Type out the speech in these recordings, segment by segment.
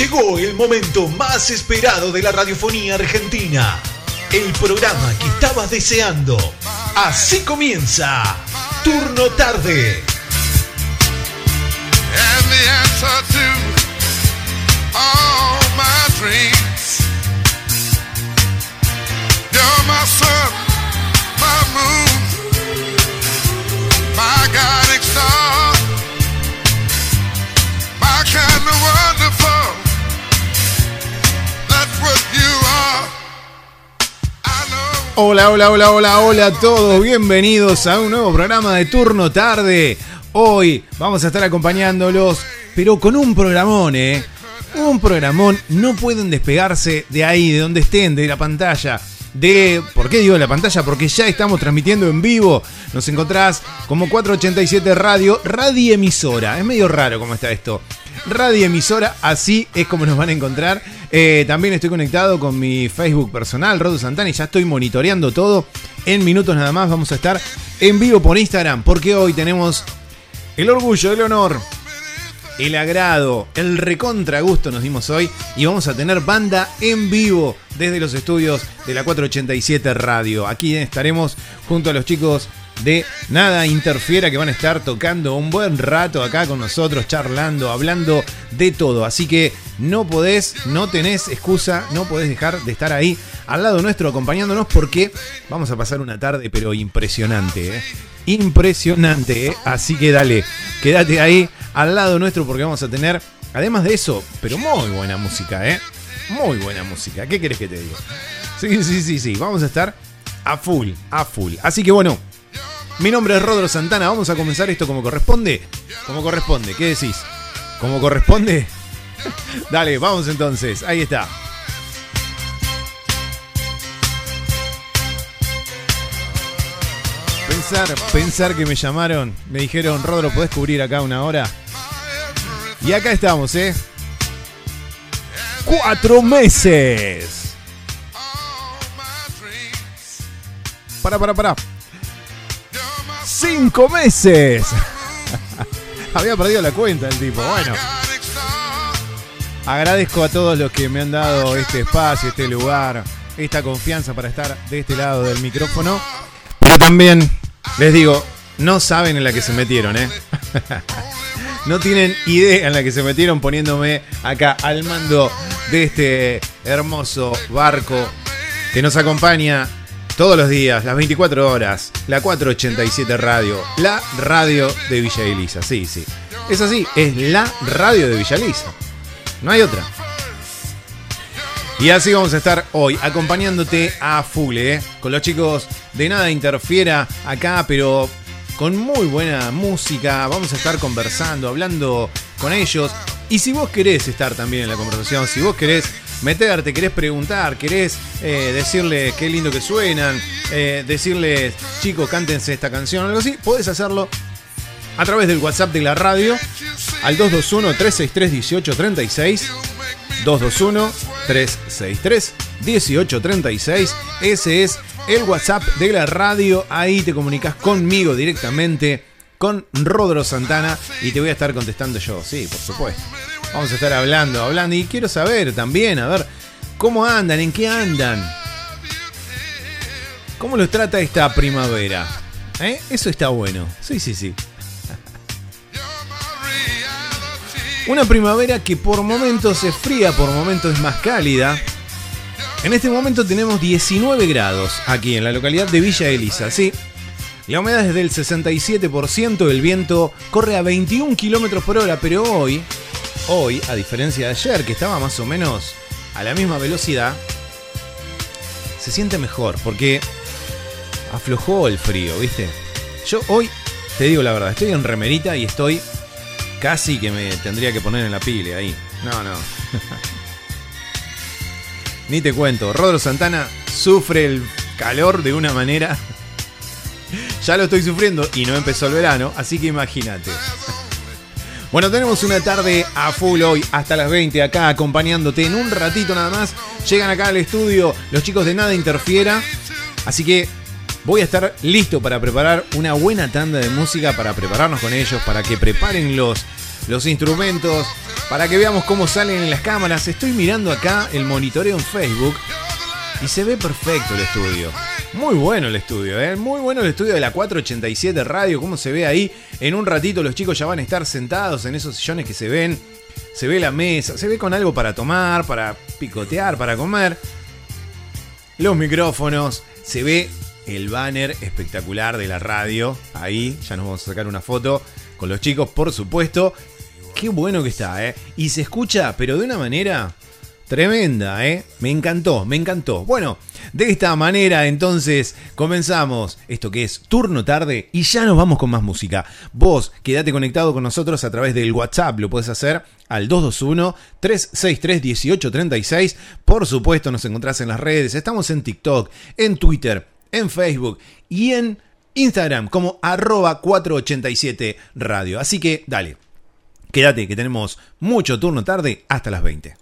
Llegó el momento más esperado de la radiofonía argentina. El programa que estabas deseando. Así comienza Turno Tarde. and the answer Hola, hola, hola, hola, hola a todos. Bienvenidos a un nuevo programa de Turno Tarde. Hoy vamos a estar acompañándolos, pero con un programón, ¿eh? Un programón. No pueden despegarse de ahí, de donde estén, de la pantalla. De, ¿Por qué digo la pantalla? Porque ya estamos transmitiendo en vivo. Nos encontrás como 487 Radio, radioemisora. Es medio raro cómo está esto. Radioemisora, así es como nos van a encontrar. Eh, también estoy conectado con mi Facebook personal, Rodo Santana, y ya estoy monitoreando todo. En minutos nada más vamos a estar en vivo por Instagram, porque hoy tenemos el orgullo, el honor, el agrado, el recontra gusto nos dimos hoy y vamos a tener banda en vivo desde los estudios de la 487 Radio. Aquí estaremos junto a los chicos de Nada Interfiera que van a estar tocando un buen rato acá con nosotros, charlando, hablando de todo. Así que no podés, no tenés excusa, no podés dejar de estar ahí al lado nuestro acompañándonos porque vamos a pasar una tarde pero impresionante, ¿eh? Impresionante, ¿eh? Así que dale, quédate ahí al lado nuestro porque vamos a tener, además de eso, pero muy buena música, ¿eh? Muy buena música. ¿Qué querés que te diga? Sí, sí, sí, sí. Vamos a estar a full, a full. Así que bueno, mi nombre es Rodro Santana. Vamos a comenzar esto como corresponde. Como corresponde, ¿qué decís? ¿Como corresponde? Dale, vamos entonces. Ahí está. Pensar, pensar que me llamaron, me dijeron, Rodro, ¿podés cubrir acá una hora? Y acá estamos, ¿eh? Cuatro meses. Para, para, para. Cinco meses. Había perdido la cuenta el tipo. Bueno, agradezco a todos los que me han dado este espacio, este lugar, esta confianza para estar de este lado del micrófono. Pero también les digo, no saben en la que se metieron, ¿eh? No tienen idea en la que se metieron poniéndome acá al mando de este hermoso barco que nos acompaña todos los días, las 24 horas, la 487 Radio, la radio de Villa Elisa. Sí, sí. Es así, es la radio de Villa Elisa. No hay otra. Y así vamos a estar hoy acompañándote a full, ¿eh? con los chicos de Nada Interfiera acá, pero con muy buena música. Vamos a estar conversando, hablando con ellos. Y si vos querés estar también en la conversación, si vos querés meterte, querés preguntar, querés eh, decirles qué lindo que suenan, eh, decirles, chicos, cántense esta canción algo así, podés hacerlo a través del WhatsApp de la radio al 221-363-1836. 221-363-1836. Ese es el WhatsApp de la radio. Ahí te comunicas conmigo directamente, con Rodro Santana, y te voy a estar contestando yo. Sí, por supuesto. Vamos a estar hablando, hablando. Y quiero saber también, a ver, ¿cómo andan? ¿En qué andan? ¿Cómo los trata esta primavera? ¿Eh? Eso está bueno. Sí, sí, sí. Una primavera que por momentos es fría, por momentos es más cálida. En este momento tenemos 19 grados aquí en la localidad de Villa Elisa, ¿sí? La humedad es del 67%, el viento corre a 21 kilómetros por hora, pero hoy, hoy, a diferencia de ayer, que estaba más o menos a la misma velocidad, se siente mejor porque aflojó el frío, ¿viste? Yo hoy, te digo la verdad, estoy en remerita y estoy casi que me tendría que poner en la pile ahí. No, no. Ni te cuento, Rodro Santana sufre el calor de una manera. Ya lo estoy sufriendo y no empezó el verano, así que imagínate. Bueno, tenemos una tarde a full hoy, hasta las 20 acá acompañándote. En un ratito nada más llegan acá al estudio los chicos de Nada Interfiera. Así que voy a estar listo para preparar una buena tanda de música para prepararnos con ellos, para que preparen los, los instrumentos, para que veamos cómo salen en las cámaras. Estoy mirando acá el monitoreo en Facebook y se ve perfecto el estudio. Muy bueno el estudio, ¿eh? Muy bueno el estudio de la 487 Radio. Cómo se ve ahí. En un ratito los chicos ya van a estar sentados en esos sillones que se ven. Se ve la mesa, se ve con algo para tomar, para picotear, para comer. Los micrófonos, se ve el banner espectacular de la radio. Ahí, ya nos vamos a sacar una foto con los chicos, por supuesto. Qué bueno que está, ¿eh? Y se escucha, pero de una manera Tremenda, ¿eh? Me encantó, me encantó. Bueno, de esta manera entonces comenzamos esto que es turno tarde y ya nos vamos con más música. Vos quédate conectado con nosotros a través del WhatsApp, lo puedes hacer al 221-363-1836. Por supuesto nos encontrás en las redes, estamos en TikTok, en Twitter, en Facebook y en Instagram como arroba 487 radio. Así que dale, quédate que tenemos mucho turno tarde hasta las 20.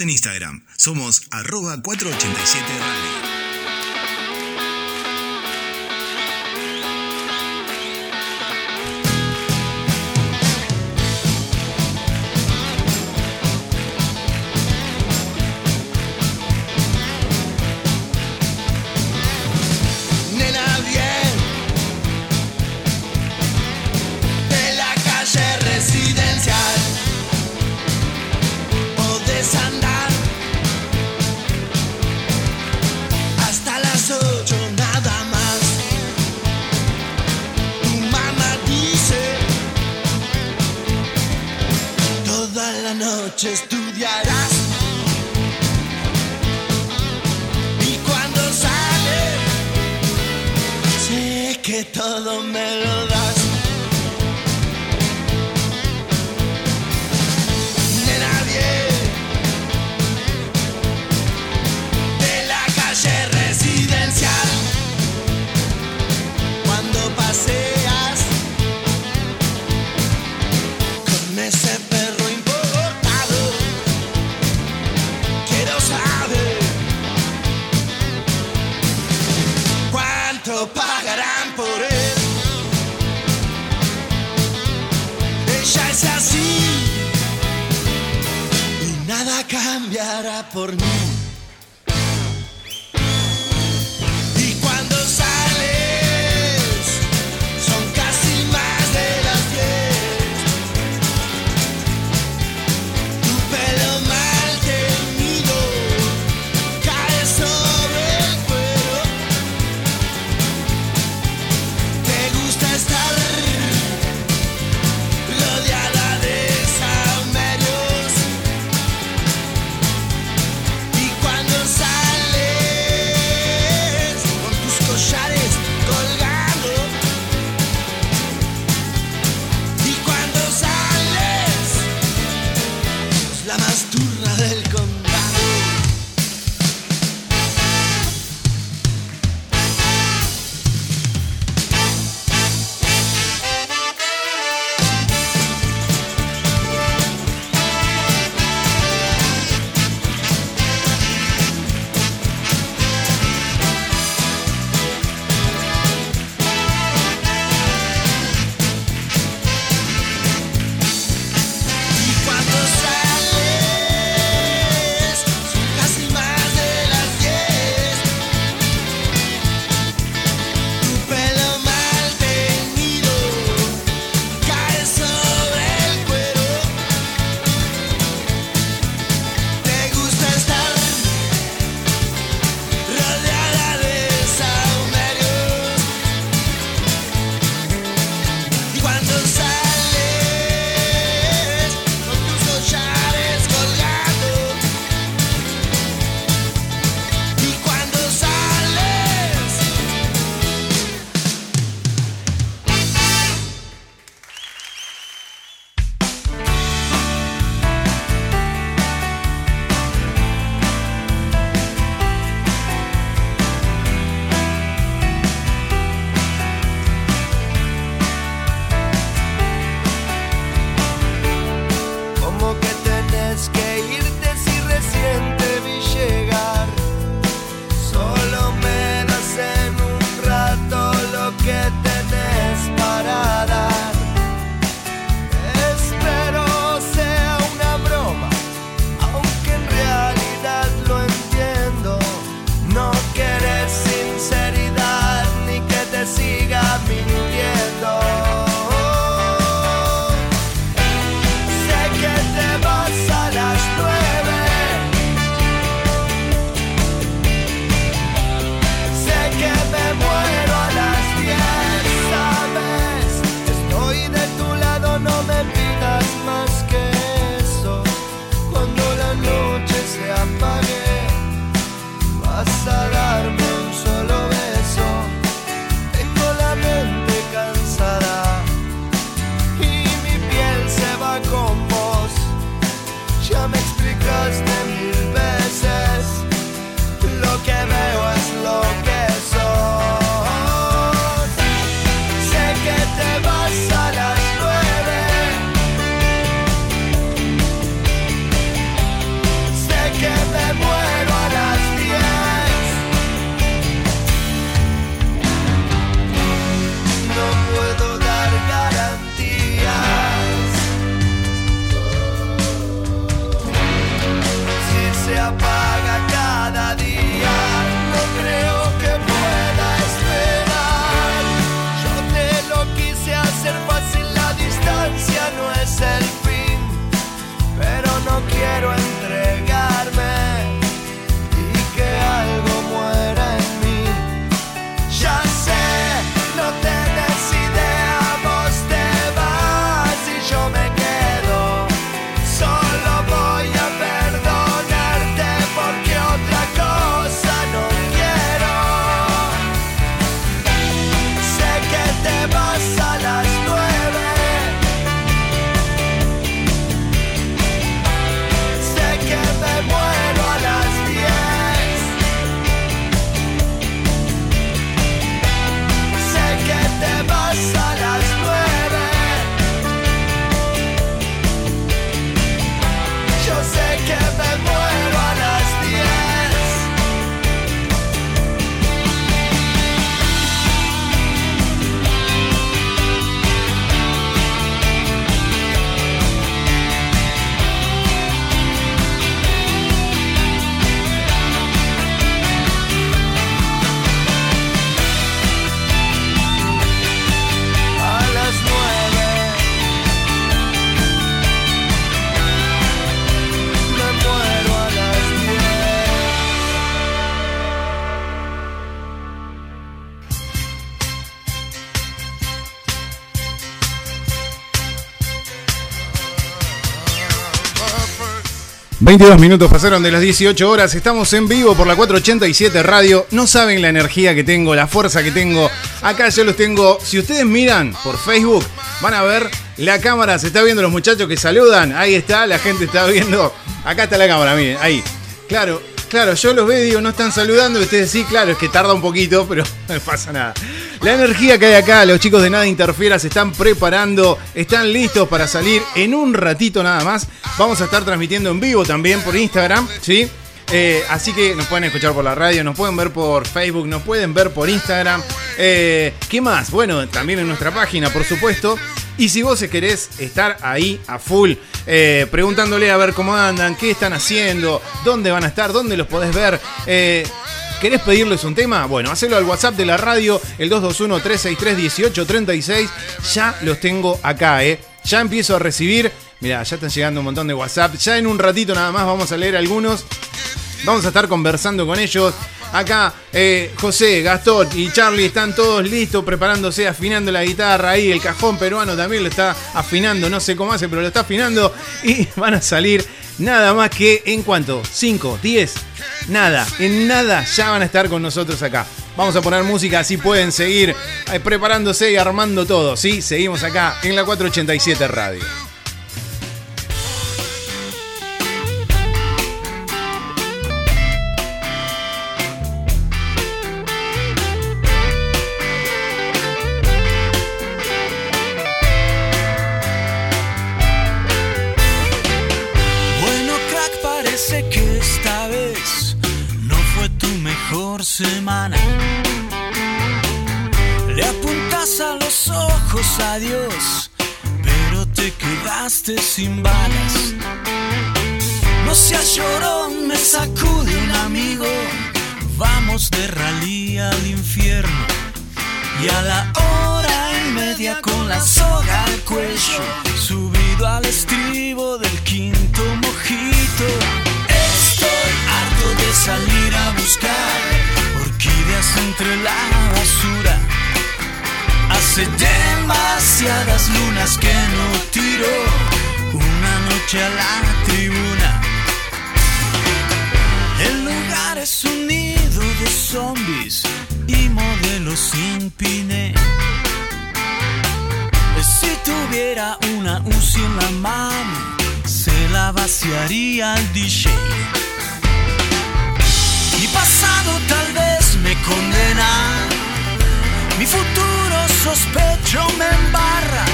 En Instagram. Somos arroba 487 Radio. Que todo 22 minutos pasaron de las 18 horas, estamos en vivo por la 487 Radio. No saben la energía que tengo, la fuerza que tengo. Acá yo los tengo. Si ustedes miran por Facebook, van a ver la cámara. Se está viendo los muchachos que saludan. Ahí está, la gente está viendo. Acá está la cámara, miren, ahí. Claro, claro, yo los veo y digo, no están saludando. Ustedes sí, claro, es que tarda un poquito, pero no pasa nada. La energía que hay acá, los chicos de Nada Interfiera se están preparando, están listos para salir en un ratito nada más. Vamos a estar transmitiendo en vivo también por Instagram, ¿sí? Eh, así que nos pueden escuchar por la radio, nos pueden ver por Facebook, nos pueden ver por Instagram. Eh, ¿Qué más? Bueno, también en nuestra página, por supuesto. Y si vos querés estar ahí a full, eh, preguntándole a ver cómo andan, qué están haciendo, dónde van a estar, dónde los podés ver. Eh, ¿Querés pedirles un tema? Bueno, hacelo al WhatsApp de la radio, el 221-363-1836. Ya los tengo acá, ¿eh? Ya empiezo a recibir. Mirá, ya están llegando un montón de WhatsApp. Ya en un ratito nada más vamos a leer algunos. Vamos a estar conversando con ellos. Acá eh, José, Gastón y Charlie están todos listos, preparándose, afinando la guitarra. Ahí el cajón peruano también lo está afinando, no sé cómo hace, pero lo está afinando. Y van a salir nada más que en cuanto, 5, 10, nada, en nada ya van a estar con nosotros acá. Vamos a poner música, así pueden seguir eh, preparándose y armando todo, ¿sí? Seguimos acá en la 487 Radio. Los ojos a Dios, pero te quedaste sin balas. No seas llorón, me sacude un amigo. Vamos de rally al infierno. Y a la hora y media con la soga al cuello, subido al estribo del quinto mojito. Estoy harto de salir a buscar orquídeas entre la basura. Hace demasiadas lunas que no tiro una noche a la tribuna. El lugar es un nido de zombies y modelos sin pine. Si tuviera una UCI en la mano, se la vaciaría al DJ. Mi pasado tal vez me condena, mi futuro sospecho me embarra,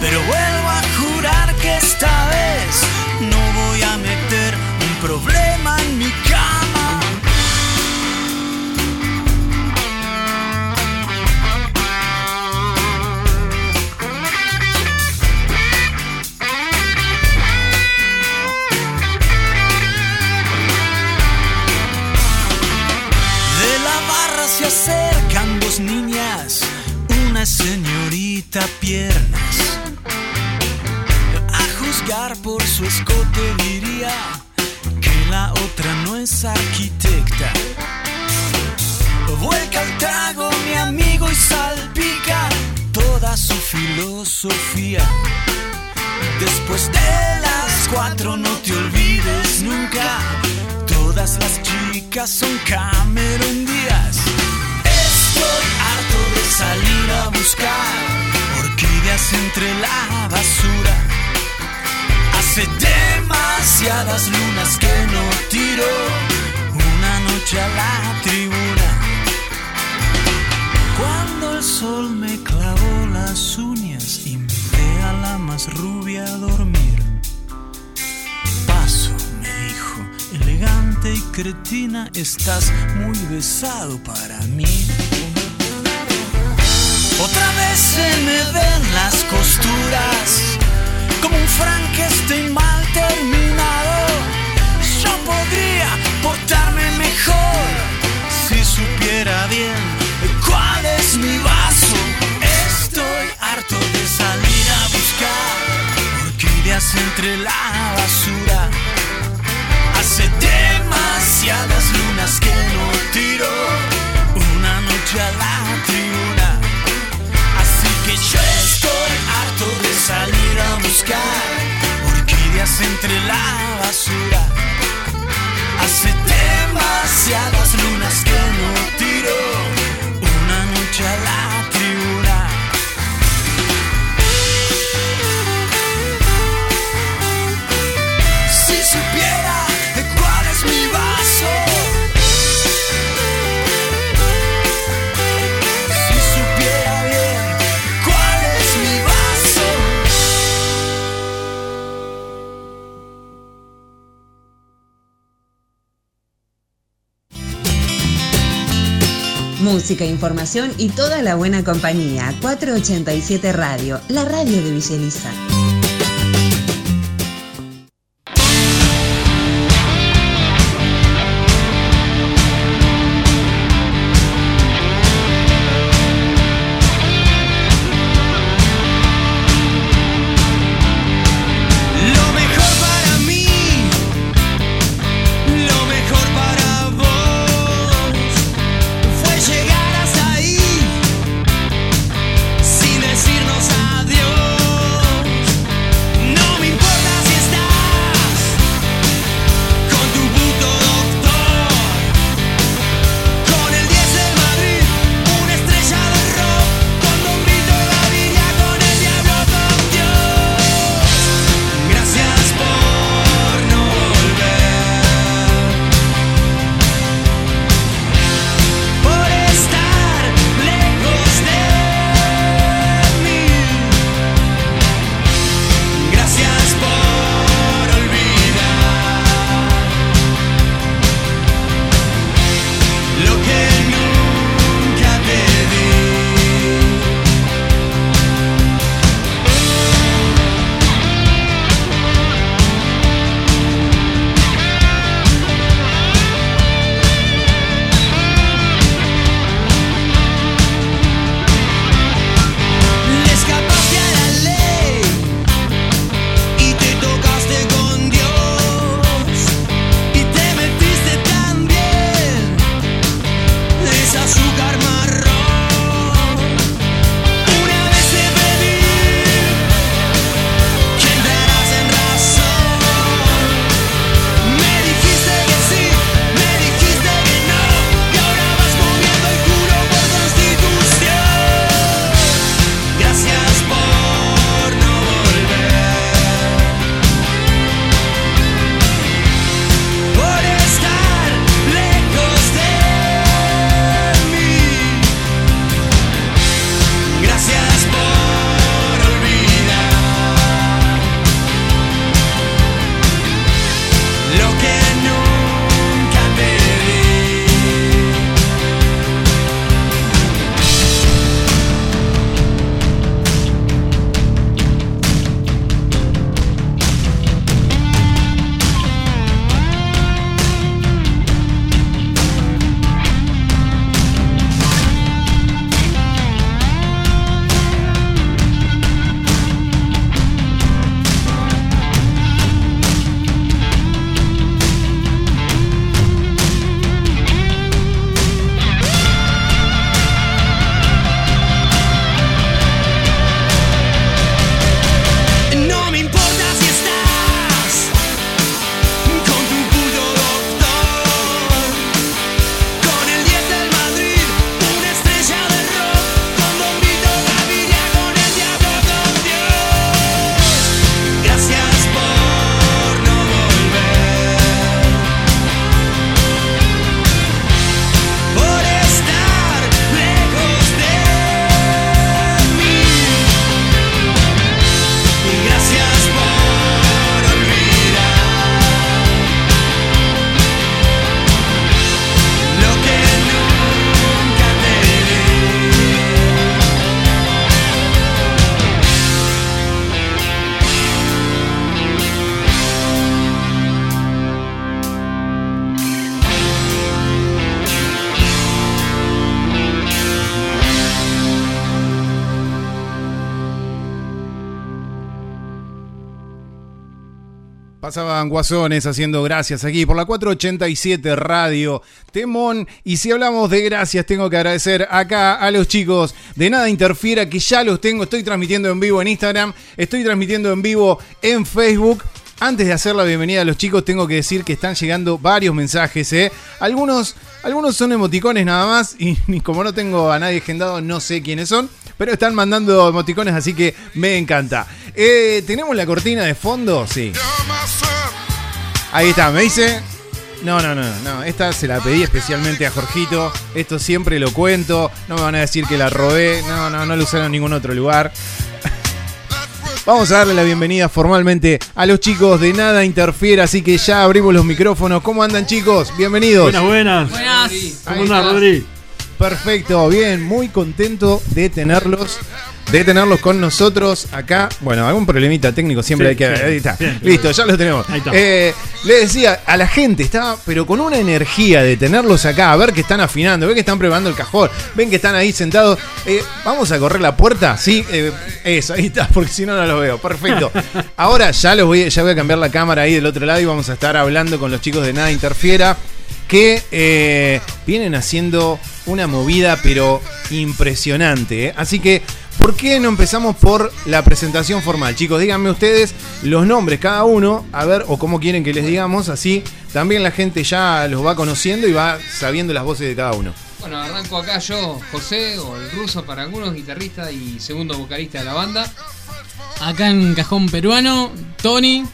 pero vuelvo a jurar que esta vez no voy a meter un problema en mi cama. Señorita piernas. A juzgar por su escote diría que la otra no es arquitecta. Vuelca el trago mi amigo y salpica toda su filosofía. Después de las cuatro no te olvides nunca. Todas las chicas son Cameron Díaz. Estoy salir a buscar orquídeas entre la basura. Hace demasiadas lunas que no tiro una noche a la tribuna. Cuando el sol me clavó las uñas, invité a la más rubia a dormir. Paso, me dijo, elegante y cretina, estás muy besado para mí. Frankenstein mal terminado. Yo podría portarme mejor si supiera bien cuál es mi vaso. Estoy harto de salir a buscar orquídeas entre la basura. Hace demasiadas lunas que no tiro una noche a la buscar orquídeas entre la basura. Hace demasiadas lunas que no tiro una noche a la Música, información y toda la buena compañía. 487 Radio, la radio de Villa Guasones haciendo gracias aquí por la 487 Radio Temón. Y si hablamos de gracias, tengo que agradecer acá a los chicos de Nada Interfiera, que ya los tengo. Estoy transmitiendo en vivo en Instagram, estoy transmitiendo en vivo en Facebook. Antes de hacer la bienvenida a los chicos, tengo que decir que están llegando varios mensajes. ¿eh? Algunos, algunos son emoticones nada más. Y, y como no tengo a nadie agendado, no sé quiénes son. Pero están mandando emoticones, así que me encanta. Eh, ¿Tenemos la cortina de fondo? Sí. Ahí está, me dice. No, no, no, no. Esta se la pedí especialmente a Jorgito. Esto siempre lo cuento. No me van a decir que la robé. No, no, no lo usaron en ningún otro lugar. Vamos a darle la bienvenida formalmente a los chicos de Nada Interfiera, así que ya abrimos los micrófonos. ¿Cómo andan chicos? Bienvenidos. Buenas, buenas. Buenas. ¿Cómo está. Rodri? Perfecto, bien, muy contento de tenerlos, de tenerlos con nosotros acá. Bueno, algún problemita técnico siempre Sí, hay que. sí, ahí está. Listo, ya los tenemos. Ahí está. Eh, le decía a la gente, estaba, pero con una energía de tenerlos acá, a ver que están afinando, ven que están preparando el cajón, ven que están ahí sentados. Eh, Vamos a correr la puerta, sí, eh, eso, ahí está, porque si no no los veo. Perfecto. Ahora ya los voy, ya voy a cambiar la cámara ahí del otro lado y vamos a estar hablando con los chicos de Nada Interfiera que eh, vienen haciendo una movida pero impresionante. ¿eh? Así que, ¿por qué no empezamos por la presentación formal? Chicos, díganme ustedes los nombres cada uno, a ver, o cómo quieren que les digamos, así también la gente ya los va conociendo y va sabiendo las voces de cada uno. Bueno, arranco acá yo, José, o el ruso para algunos, guitarrista y segundo vocalista de la banda. Acá en Cajón Peruano, Tony.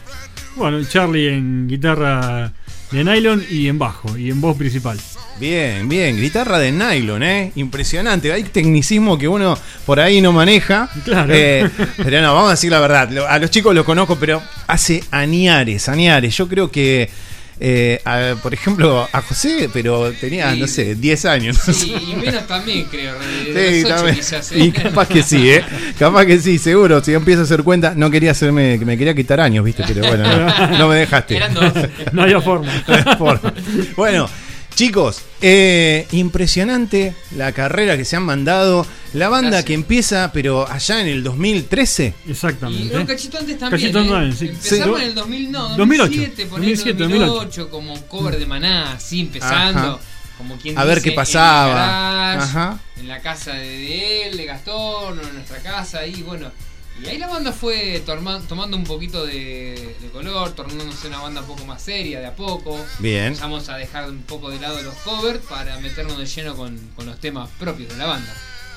Bueno, Charlie en guitarra de nylon y en bajo y en voz principal. Bien, bien, guitarra de nylon, ¿eh? Impresionante. Hay tecnicismo que uno por ahí no maneja. Claro. Eh, pero no, vamos a decir la verdad. A los chicos los conozco, pero hace añares, añares. Yo creo que, eh, a- por ejemplo, a José, pero tenía, Sí. no sé, 10 años. no sé. Y menos también, creo. De Sí, también. quizás, ¿eh? Y capaz que sí, ¿eh? Capaz que sí, seguro. Si yo empiezo a hacer cuenta, no quería hacerme, que me quería quitar años, ¿viste? Pero bueno, no, no me dejaste. Eran dos. No había forma. Bueno, chicos, eh, impresionante la carrera que se han mandado. La banda Gracias. que empieza, pero allá en el 2013. Y Exactamente. un cachito antes también. Cachito ¿eh? también, sí. Empezamos Sí. en el 2000, no, 2008, 2007, ponele, 2007, 2008, como cover de Maná, así empezando. Ajá. Como quien A ver dice, qué pasaba. En, el garage, Ajá. en la casa de, de él, de Gastón, o en nuestra casa, y bueno. Y ahí la banda fue torma- tomando un poquito de, de color, tornándose una banda un poco más seria de a poco. Bien. Empezamos a dejar un poco de lado los covers para meternos de lleno con, con los temas propios de la banda.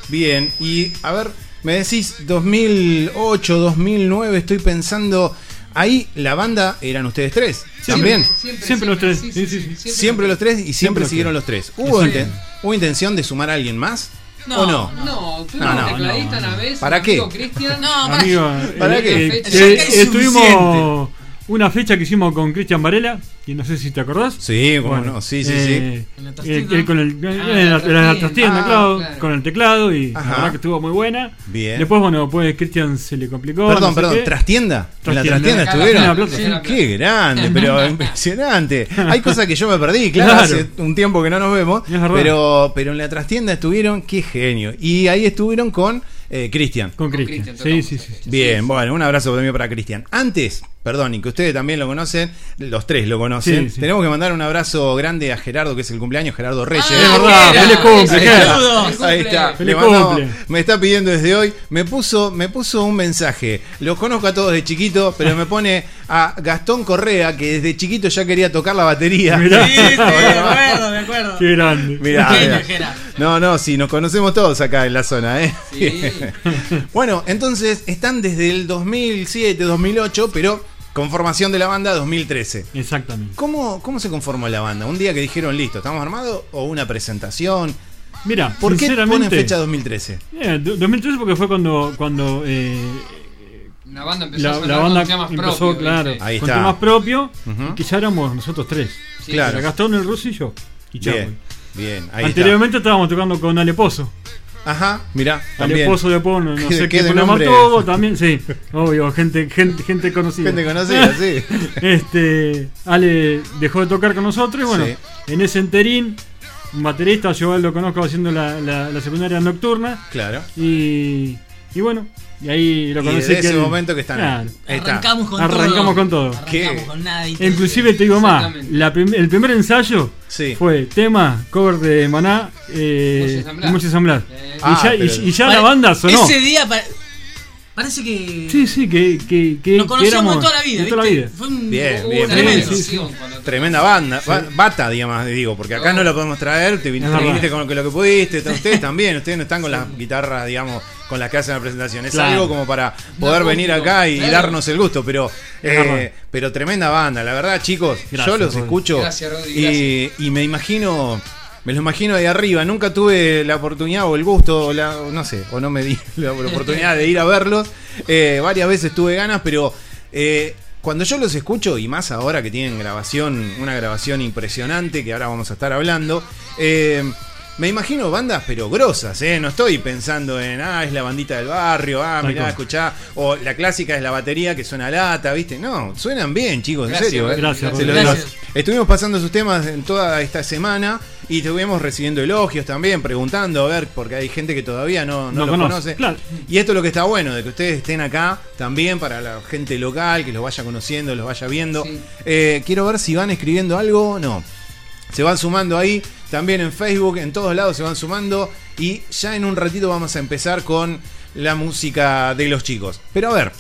Bien, y a ver, me decís 2008, 2009, estoy pensando. Ahí la banda eran ustedes tres. También. Siempre los tres, sí, sí, sí. Siempre los tres y siempre, Siempre los siguieron los tres. ¿Hubo, inten- ¿Hubo intención de sumar a alguien más? ¿O no? No, No, no, no, no. una vez. ¿Para un qué? amigo Cristian. No, para- Amigo, ¿Para eh, qué? eh, Ya eh, estuvimos una fecha que hicimos con Cristian Varela, y no sé si te acordás. Sí, Bueno, no, sí, sí, eh, En la eh, con el, Ah, en la la, en la trastienda. Ah, claro, claro. con el teclado y Ajá. la verdad que estuvo muy buena. Bien. Después, bueno, pues Cristian se le complicó. Perdón, no sé perdón, qué. ¿trastienda? ¿En la Trastienda. estuvieron? la Plata. Sí, la Qué grande, pero impresionante. Hay cosas que yo me perdí, claro, Claro. hace un tiempo que no nos vemos, pero, pero en la trastienda estuvieron, qué genio. Y ahí estuvieron con eh, Cristian. Con Cristian. Sí, sí, tocamos. sí. Bien, bueno, un abrazo también para Cristian. Antes, perdón, y que ustedes también lo conocen, los tres lo conocen, Sí, sí. tenemos que mandar un abrazo grande a Gerardo, que es el cumpleaños, Gerardo Reyes. Ah, Es verdad, feliz cumple, Ahí está, Saludos. ahí está. Feliz cumple. me está pidiendo desde hoy. Me puso, me puso un mensaje. Los conozco a todos de chiquito, pero me pone a Gastón Correa, que desde chiquito ya quería tocar la batería. Mirá. Sí, sí, me acuerdo, me acuerdo. Qué grande. Mirá, mirá. No, no, sí, nos conocemos todos acá en la zona, ¿eh? Sí. bueno, entonces están desde el 2007, 2008, pero con formación de la banda 2013. Exactamente. ¿Cómo, ¿Cómo se conformó la banda? ¿Un día que dijeron listo, estamos armados? ¿O una presentación? Mira, ¿Por qué ponen fecha 2013? eh, do- 2013 porque fue cuando, cuando eh, La banda empezó a la, sonar la con banda temas empezó, claro. Ahí con está. Ujú. y que ya éramos nosotros tres. Sí, Claro. Gastón, el ruso y yo. Y. Bien, bien, ahí Anteriormente estábamos tocando con Ale Pozo. Ajá, mirá, también. Pozo de Pono, no ¿Qué- sé qué nombre? tuvo, también, sí. Obvio, gente, gente, gente conocida. Gente conocida, sí. Este, Ale dejó de tocar con nosotros y bueno, Sí. en ese enterín, un baterista, yo lo conozco haciendo la, la- la secundaria nocturna Claro. y, y bueno, y ahí lo Y conocí. desde que ese él- momento que están está. Arrancamos con Arrancamos todo. con todo. Arrancamos con nada. Inclusive te digo más, la prim- el primer ensayo Sí. fue tema, cover de Maná, eh, Mucho ensamblar. Eh, y, Ah, ya, y- y ya la banda sonó. Ese día pa- parece que Sí, sí, que, que, que, nos que conocíamos toda la vida. toda la ¿viste? vida. Fue un Bien, bien. Sí, sí. Tremenda banda. Ba- Bata, digamos, digo, porque acá no, No. lo podemos traer. Te, vin- Es te verdad. viniste con lo que, lo que pudiste. Ustedes también. Ustedes no están con las guitarras, digamos, con las que hacen la presentación. Es Claro. algo como para poder No, venir acá y claro. darnos el gusto. Pero, eh, pero tremenda banda. La verdad, chicos, Gracias, yo los Rodri. escucho Gracias, Rodri, y, y me imagino. Me lo imagino ahí arriba. Nunca tuve la oportunidad o el gusto, o la, no sé, o no me di la oportunidad de ir a verlos. Eh, varias veces tuve ganas, pero eh, cuando yo los escucho, y más ahora que tienen grabación, una grabación impresionante, que ahora vamos a estar hablando, eh, me imagino bandas pero grosas, ¿eh? No estoy pensando en, ah, es la bandita del barrio, ah, mirá, escuchá, o la clásica es la batería que suena lata, ¿viste? No, suenan bien, chicos, en serio. ¿eh? gracias, Se lo- Gracias. los- estuvimos pasando sus temas en toda esta semana y estuvimos recibiendo elogios también, preguntando, a ver, porque hay gente que todavía no, no, No lo conoce, conoce. claro. Y esto es lo que está bueno, de que ustedes estén acá también para la gente local, que los vaya conociendo, los vaya viendo. Sí. Eh, quiero ver si van escribiendo algo, no. Se van sumando ahí, también en Facebook, en todos lados se van sumando. Y ya en un ratito vamos a empezar con la música de los chicos. Pero a ver,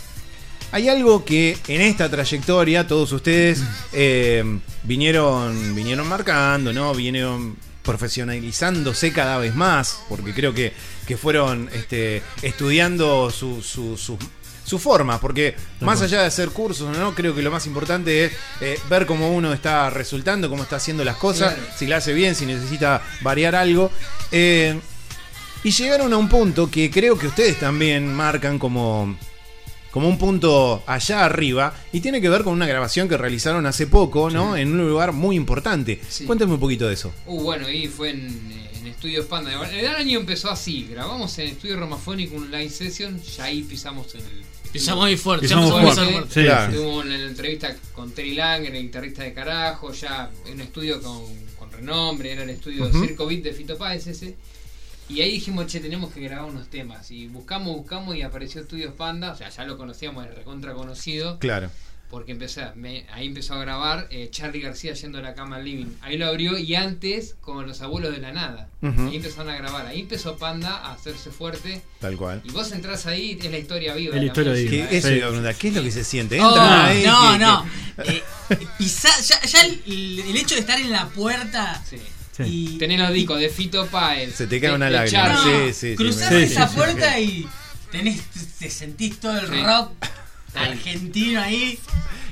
hay algo que en esta trayectoria todos ustedes eh, vinieron, vinieron marcando, ¿no? Vinieron profesionalizándose cada vez más, porque creo que, que fueron este, estudiando su, su, su- su forma, porque más allá de hacer cursos, ¿no? Creo que lo más importante es eh, ver cómo uno está resultando, cómo está haciendo las cosas, Claro. si la hace bien, si necesita variar algo. Eh, y llegaron a un punto que creo que ustedes también marcan como, como un punto allá arriba y tiene que ver con una grabación que realizaron hace poco, ¿no? En un lugar muy importante. Sí. Cuéntame un poquito de eso. Uh, bueno, y fue en, en Estudios Panda. El año empezó así, grabamos en Estudio Romafónico un live session, ya ahí pisamos en el... Pisamos muy fuerte. Pisamos a fuerte. fuerte. Sí, Claro. Tuvimos una entrevista con Terry Lang, el guitarrista de carajo, ya en un estudio con, con renombre, era el estudio Ujú. Circo Beat de Fito Páez ese. Y ahí dijimos, che, tenemos que grabar unos temas. Y buscamos, buscamos y apareció Estudios Panda, o sea, ya lo conocíamos, era recontra conocido. Claro. Porque empecé, me- ahí empezó a grabar eh, Charlie García yendo a la cama al living. Ahí lo abrió y antes con los abuelos de la nada. Ahí empezaron a grabar. Ahí empezó Panda a hacerse fuerte. Tal cual. Y vos entras ahí, es la historia viva. La historia viva. ¿Qué, ¿eh? eso Sí. iba a preguntar, ¿qué es lo que se siente? Oh, Entran ahí, no, que- no. que- Eh, pisar, ya, ya el, el hecho de estar en la puerta Sí. Sí. y. Tenés los discos de Fito Páez. Se te cae una lágrima, Charlie. No, sí, sí, cruzás esa sí, sí. puerta y tenés, te sentís todo el Sí. rock argentino ahí.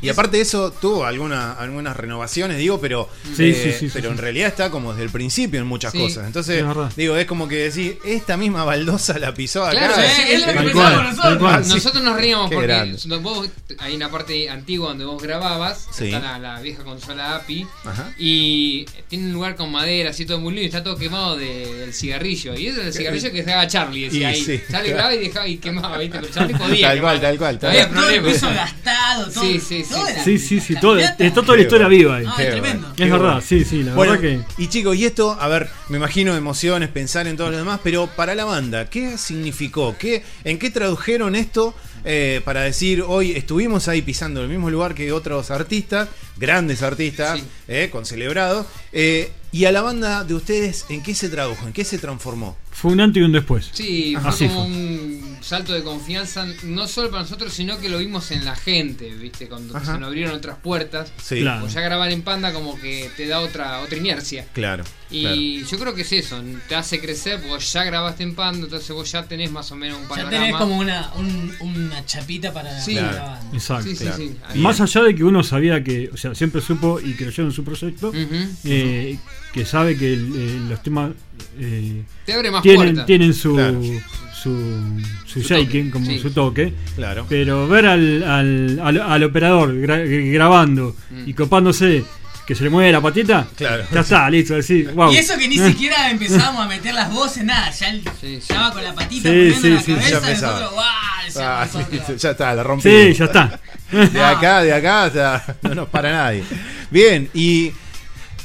Y aparte de eso, tuvo alguna, algunas renovaciones, digo, pero, Sí, eh, sí, sí, pero sí. en realidad está como desde el principio en muchas Sí. cosas. Entonces, Es digo, es como que decir, esta misma baldosa la pisó acá. Claro, Sí, sí, es lo que cual, nosotros. cual. Nosotros nos reíamos Qué porque grande. vos, hay una parte antigua donde vos grababas, Sí. está la, la vieja consola API, Ajá. y tiene un lugar con madera, así todo muy lindo, y está todo quemado de- del cigarrillo. Y eso es el cigarrillo que dejaba Charlie, decía Y ahí. sí, Charlie claro. grababa y dejaba y quemaba, ¿viste? Pero Charlie podía. Tal cual, tal cual, tal. Todo el problema. piso gastado, todo. Sí, sí, sí, todo sí. era Sí, sí, sí, todo, caminata. está toda la historia viva ahí. Es tremendo. bueno. Es verdad, sí, sí, la Bueno, verdad que. y chicos, y esto, a ver, me imagino emociones, pensar en todo lo demás, pero para la banda, ¿qué significó? ¿Qué, ¿En qué tradujeron esto eh, para decir, hoy estuvimos ahí pisando el mismo lugar que otros artistas, grandes artistas, Sí. eh, con celebrados, eh, y a la banda de ustedes, ¿en qué se tradujo? ¿En qué se transformó? Fue un antes y un después. Sí, fue Así como fue. un salto de confianza, no solo para nosotros, sino que lo vimos en la gente, ¿viste? Cuando Ajá. se nos abrieron otras puertas. Sí, Claro. Ya grabar en Panda como que te da otra otra inercia. claro. Y yo creo que es eso, te hace crecer, porque ya grabaste en Panda, entonces vos ya tenés más o menos un Ya panorama. tenés como una, un- una chapita para Sí. Exacto. Sí, sí, Claro. sí. Más allá de que uno sabía que, o sea, siempre supo y creyó en su proyecto, eh, que sabe que el- eh, los temas eh, Te abre más tienen, tienen su, Claro. su, su Su shaking, toque, como sí. su toque. Claro. Pero ver al, al, al, al operador gra- grabando Mm. y copándose que se le mueve la patita, Claro. ya está, listo, wow. Y eso que ni siquiera empezábamos a meter las voces, nada, ya Sí, estaba con la patita Sí, poniendo sí, la sí, cabeza ya nosotros, ¡guau! decíamos Ah, ya está, la rompimos. Sí, ya está. De acá, de acá, hasta no nos para nadie. Bien, y,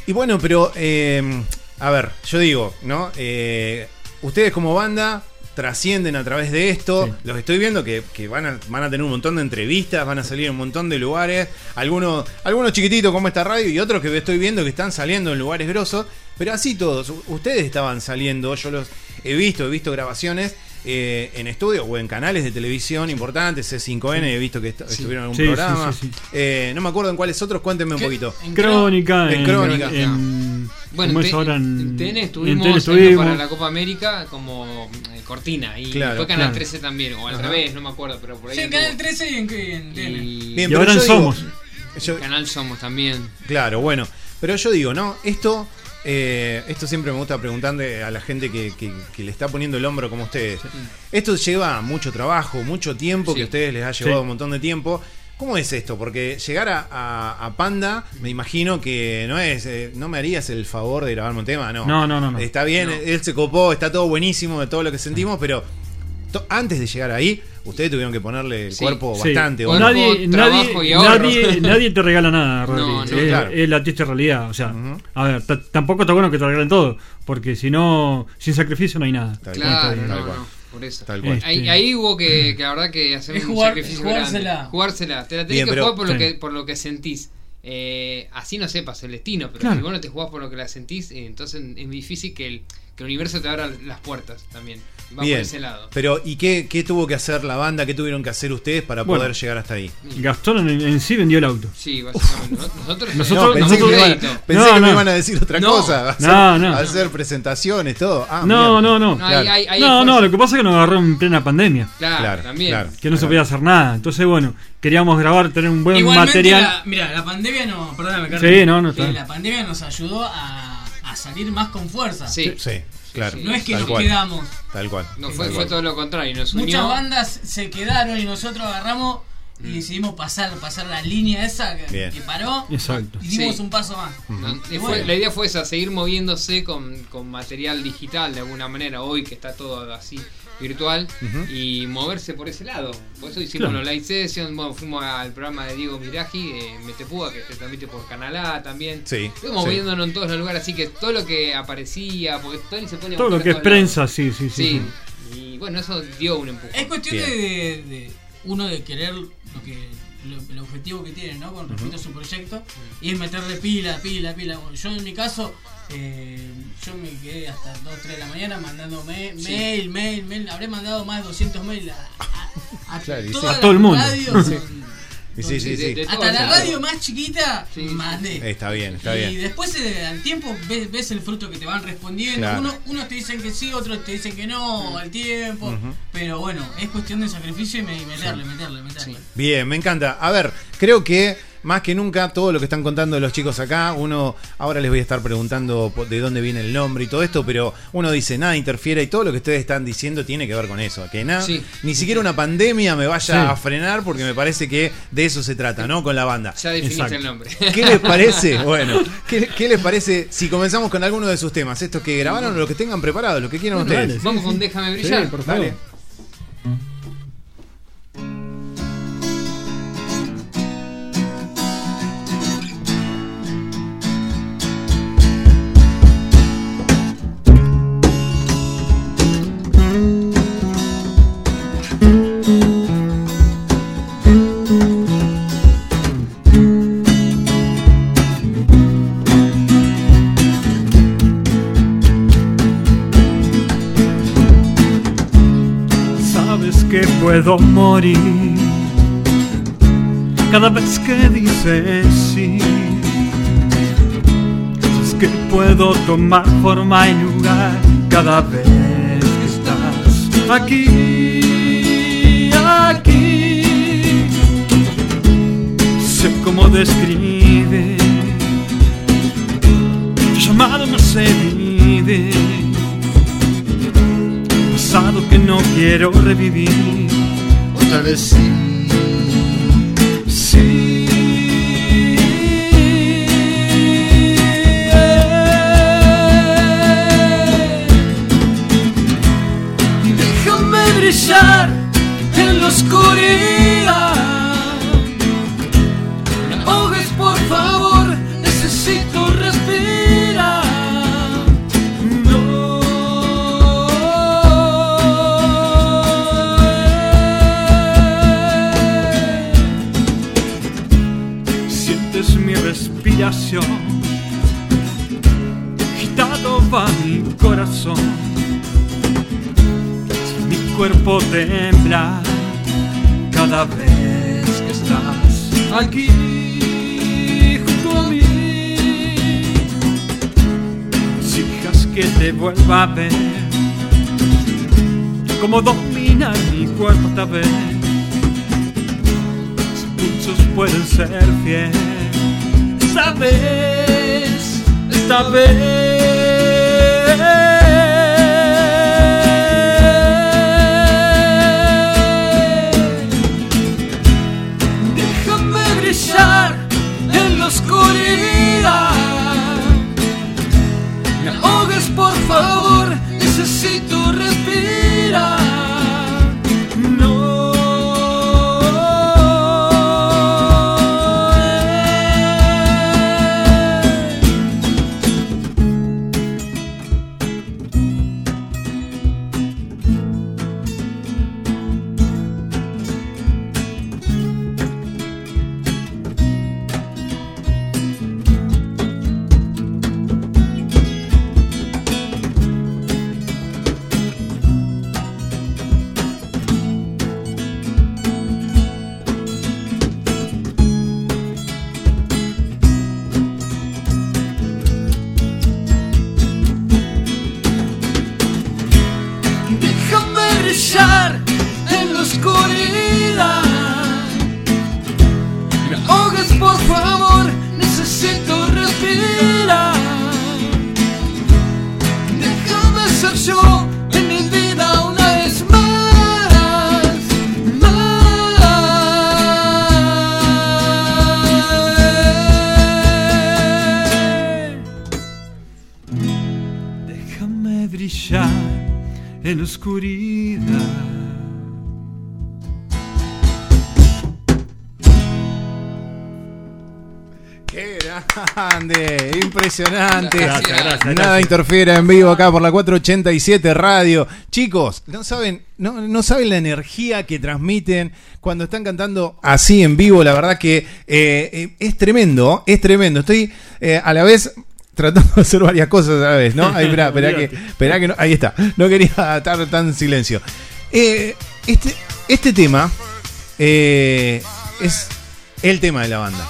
y bueno, pero eh, a ver, yo digo, ¿no? Eh, ustedes como banda trascienden a través de esto. Sí. Los estoy viendo que, que van, a, van a tener un montón de entrevistas, van a salir en un montón de lugares. Algunos, algunos chiquititos como esta radio y otros que estoy viendo que están saliendo en lugares grosos. Pero así todos, ustedes estaban saliendo, yo los he visto, he visto grabaciones. Eh, en estudio o en canales de televisión importantes, C5N, he visto que est- estuvieron en algún Sí, sí, programa. sí, sí. Eh, no me acuerdo en cuáles otros, cuéntenme un poquito. En Crónica, En en, Crónica. en- Bueno, ¿cómo en, es T- ahora en en, TN en estuvimos, TN estuvimos. para la Copa América como eh, cortina y Claro, después Canal claro. 13 también, o al Ajá. revés, no me acuerdo, pero por ahí. Sí, en. Canal 13 y en, en TN. y, Bien, Y pero ahora en digo- Somos. yo- Canal Somos también. Claro, bueno. Pero yo digo, ¿no? Esto, eh, esto siempre me gusta preguntarle a la gente que, que- que le está poniendo el hombro como ustedes. Esto lleva mucho trabajo, mucho tiempo, Sí. que a ustedes les ha llevado Sí. un montón de tiempo. ¿Cómo es esto? Porque llegar a, a- a Panda, me imagino que no es, eh, no me harías el favor de grabarme un tema, no. No, no, no, no. Está bien, él se copó, está todo buenísimo de todo lo que sentimos, pero to- antes de llegar ahí, ustedes tuvieron que ponerle el Sí. cuerpo Sí. bastante. Cuerpo, nadie, nadie, y nadie, nadie te regala nada. No, no, es, claro. es la triste realidad. O sea, a ver, tampoco está bueno que te regalen todo, porque si no, sin sacrificio no hay nada. Tal cual, Claro, tal no, cual. no, por eso. Tal cual. Este- Ahí, ahí hubo que, que la verdad que hacer Es un jugar- sacrificio jugársela. grande. Jugársela. Te la tenés Bien, que pero- jugar por lo, Sí. que, por lo que sentís. Eh, así no sepas el destino, pero Claro. si vos no te jugás por lo que la sentís, eh, entonces es muy difícil que el, que el universo te abra las puertas también. Va Bien. por ese lado. Pero, ¿y qué, qué tuvo que hacer la banda? ¿Qué tuvieron que hacer ustedes para Bueno. poder llegar hasta ahí? Gastón en, en sí vendió el auto. Sí, básicamente. Nosotros, Nosotros- No, pensé, que me, iban, pensé No, que me no. iban a decir otra No. cosa. Hacer, No, no. hacer presentaciones, todo. Ah, no, no, no, No, ahí no, no, lo que pasa es que nos agarró en plena pandemia. Claro, Claro, también. claro. Que no se podía hacer nada. Entonces, bueno, queríamos grabar, tener un buen Igualmente, material. la- mira, la pandemia no. Perdóname, Sí, Carlos. no, no, Eh, está. La pandemia nos ayudó a, a salir más con fuerza. Sí. Sí, claro. sí. No es que tal nos cual, quedamos. Tal cual. No, tal fue, fue cual. todo lo contrario. Nos unió. Muchas bandas se quedaron y nosotros agarramos y decidimos pasar, pasar la línea esa que, paró Exacto. y dimos Sí. un paso más. No, Y y fue- bueno. la idea fue esa, seguir moviéndose con, con material digital de alguna manera, hoy que está todo así virtual, y moverse por ese lado. Por eso hicimos Claro. los live sessions, bueno, fuimos al programa de Diego Miraji, eh, Metepúa, que se transmite por Canal A también. Sí, Fuimos sí. moviéndonos en todos los lugares, así que todo lo que aparecía, porque Tony se pone a Todo lo que es lados. prensa, sí, sí, sí. Sí, y bueno, eso dio un empujón. Es cuestión de, de- de uno de querer lo que lo- el objetivo que tiene ¿no? con respecto a su proyecto y es meterle pila, pila, pila. Bueno, yo en mi caso, eh, yo me quedé hasta 2, 3 de la mañana mandando me- Sí. mail, mail, mail. Habré mandado más de 200 mails a, a, a Claro, y sí. todas A todo el mundo. radios Sí. con- Y sí, sí, de- sí. de Hasta la radio más chiquita mandé. Está bien, está y bien. después eh, al tiempo ves, ves el fruto que te van respondiendo. Claro. Uno, unos te dicen que sí, otros te dicen que no, al tiempo. Pero bueno, es cuestión de sacrificio y me- meterle, meterle, meterle. Bien, me encanta. A ver, creo que más que nunca todo lo que están contando los chicos acá, uno ahora les voy a estar preguntando de dónde viene el nombre y todo esto, pero uno dice nada interfiere y todo lo que ustedes están diciendo tiene que ver con eso, que nada, Sí. ni siquiera una pandemia me vaya Sí. a frenar porque me parece que de eso se trata, ¿no? Con la banda. Ya definiste Exacto. el nombre. ¿Qué les parece? Bueno, ¿qué, qué les parece si comenzamos con alguno de sus temas? Estos que grabaron o los que tengan preparados, lo que quieran Bueno, ustedes. dale, sí, Vamos con Déjame brillar. por favor. Dale. Puedo morir cada vez que dices sí. Sabes que puedo tomar forma y lugar cada vez que estás aquí, aquí. Sé cómo describe tu llamado no se mide pasado que no quiero revivir. Sí. Sí. Déjame brillar en la oscuridad. Respiración, agitado va mi corazón, mi cuerpo tembla cada vez que estás aquí junto a mí. Dejas que te vuelva a ver, como dominar mi cuerpo esta vez. Sus pueden ser fieles esta vez. Déjame brillar en la oscuridad. Me ahogues, por favor, necesito. Impresionante. Gracias, gracias, Nada interfiere en vivo acá por la 487 Radio. Chicos, no saben, no, no saben la energía que transmiten cuando están cantando así en vivo. La verdad que eh, eh, es tremendo, es tremendo. Estoy eh, a la vez tratando de hacer varias cosas a la vez, ¿no? Ahí, esperá, esperá que, esperá que no- ahí está. No quería estar tan en silencio. Eh, este, este tema es el tema de la banda.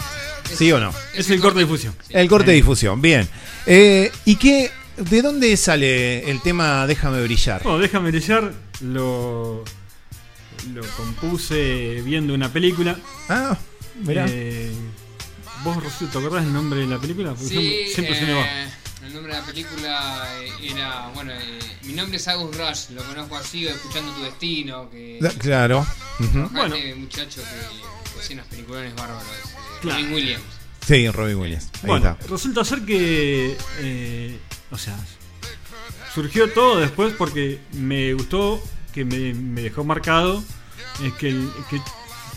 ¿Sí o no? Es el corte de difusión. El corte de difusión, bien. Eh, ¿Y qué? ¿De dónde sale el tema Déjame brillar? Bueno, déjame brillar, lo, lo compuse viendo una película. Ah, mirá. Eh, ¿Vos, Rocío, te acordás el nombre de la película? Porque Sí, siempre, siempre se me va. eh, el nombre de la película eh, era, bueno, eh, mi nombre es Agus Rush, lo conozco así, escuchando tu destino, que Claro. Ujú. bueno. muchacho que, hacía unas peliculones bárbaros, eh, Claro. Robin Williams. Sí, Robin Williams. Ahí Bueno, está. resulta ser que. eh, o sea, surgió todo después porque me gustó, que me, me dejó marcado, es que, el- que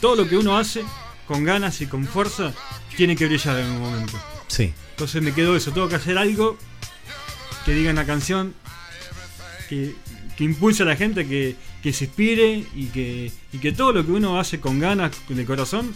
todo lo que uno hace con ganas y con fuerza tiene que brillar en un momento. Sí. Entonces me quedó eso, tengo que hacer algo que diga en la canción, que, que impulse a la gente, que, que se inspire y que, y que todo lo que uno hace con ganas, de corazón,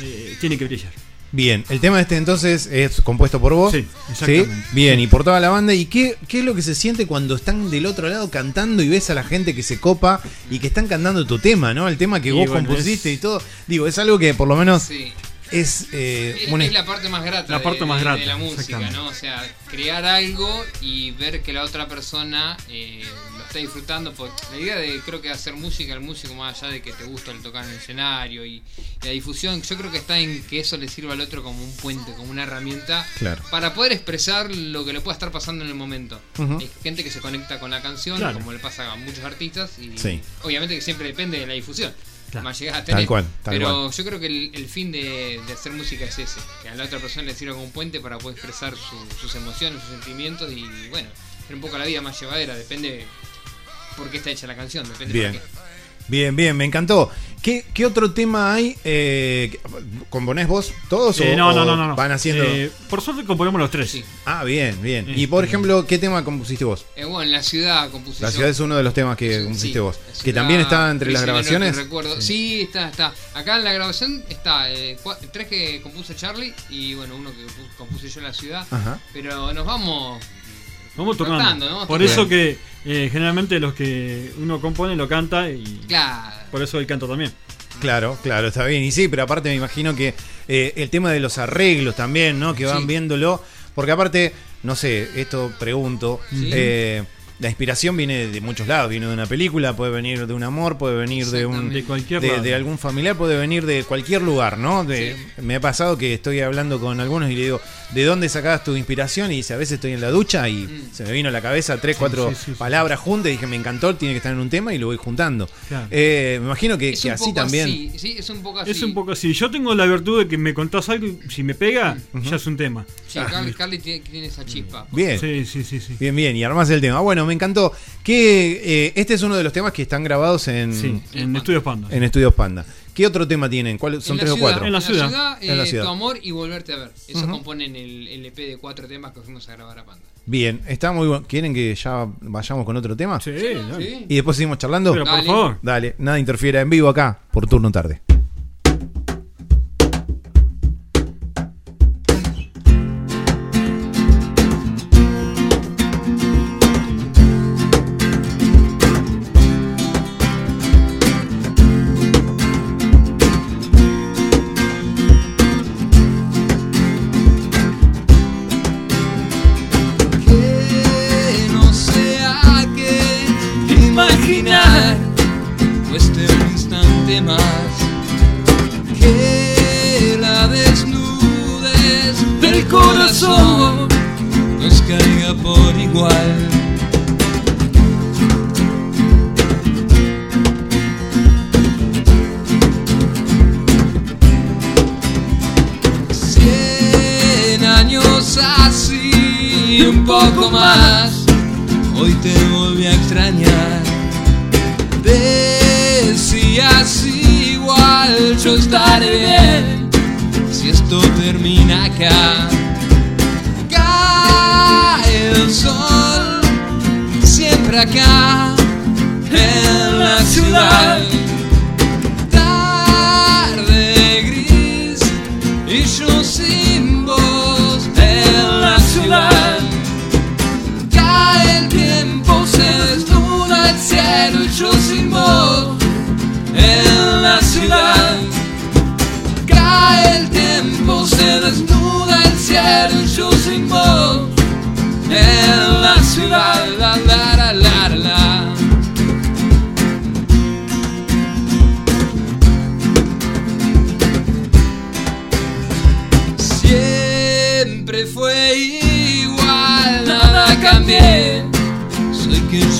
eh, tiene que brillar. Bien, el tema este entonces es compuesto por vos. Sí, exactamente. Bien, y por toda la banda. ¿Y qué, qué es lo que se siente cuando están del otro lado cantando y ves a la gente que se copa y que están cantando tu tema, ¿no? El tema que Y vos bueno, compusiste es- y todo. Digo, es algo que por lo menos Sí. es eh, Es, una- es la parte más grata, La de- parte más de, grata, de la música. ¿no? O sea, crear algo y ver que la otra persona eh, está disfrutando. Porque la idea de, creo que hacer música, el músico, más allá de que te gusta el tocar en el escenario y, y la difusión, yo creo que está en que eso le sirva al otro como un puente, como una herramienta Claro. para poder expresar lo que le pueda estar pasando en el momento. Ujú. Hay gente que se conecta con la canción, Claro. como le pasa a muchos artistas, y Sí. obviamente que siempre depende de la difusión. Claro. Más llegas a Tal tener. cual, tal pero cual. yo creo que el, el fin de, de hacer música es ese, que a la otra persona le sirva como un puente para poder expresar su- sus emociones, sus sentimientos y bueno, hacer un poco la vida más llevadera, depende por qué está hecha la canción, depende Bien. por qué. Bien, bien, me encantó. ¿Qué, qué otro tema hay? Eh, ¿Componés vos todos Eh, o, no, no, o no, no, no. van haciendo? Eh, por suerte componemos los tres. Sí. Ah, bien, bien. Y por ejemplo, ¿qué tema compusiste vos? Eh, bueno, en la ciudad compuse La ciudad es uno de los temas que Sí, compusiste sí, vos. Que también está entre las grabaciones. recuerdo. Sí. está, está. Acá en la grabación está eh, tres que compuso Charlie y bueno, uno que pu- compuse yo en la ciudad. Ajá. Pero nos vamos. Vamos turnando. Rotando, ¿no? Por eso que eh, generalmente los que uno compone lo canta y Claro. por eso el canto también. Claro, claro, está bien. Y sí, pero aparte me imagino que eh, el tema de los arreglos también, ¿no? Que van Sí. viéndolo. Porque aparte, no sé, esto pregunto. Sí. eh, la inspiración viene de muchos lados. Viene de una película, puede venir de un amor, puede venir de un. De cualquier De, lado. de algún familiar, puede venir de cualquier lugar, ¿no? De- Me ha pasado que estoy hablando con algunos y le digo, ¿de dónde sacabas tu inspiración? Y dice, a veces estoy en la ducha y Mm. se me vino a la cabeza tres, cuatro sí, sí, sí. palabras juntas y dije, me encantó, tiene que estar en un tema y lo voy juntando. Claro. Eh, me imagino que, Es que un así poco también. así, sí, es un poco así. Es un poco así. Yo tengo la virtud de que me contás algo y si me pega, ya es un tema. Sí, Carly, Carly tiene, tiene esa chispa. Bien. Sí, sí, sí, sí. Bien, bien, y armás el tema. Bueno, me encantó. Que eh, este es uno de los temas que están grabados en, Sí, en Estudios Panda. en Estudios Panda. ¿Qué otro tema tienen? ¿Cuál, ¿Son En tres o cuatro? En la ciudad. En la eh, ciudad. Tu amor y volverte a ver. Eso componen el, el EP de cuatro temas que fuimos a grabar a Panda. Bien, está muy bueno. ¿Quieren que ya vayamos con otro tema? Sí, dale. ¿Sí? Y después seguimos charlando. Pero por Dale. favor. Dale, nada interfiera en vivo acá, por turno tarde.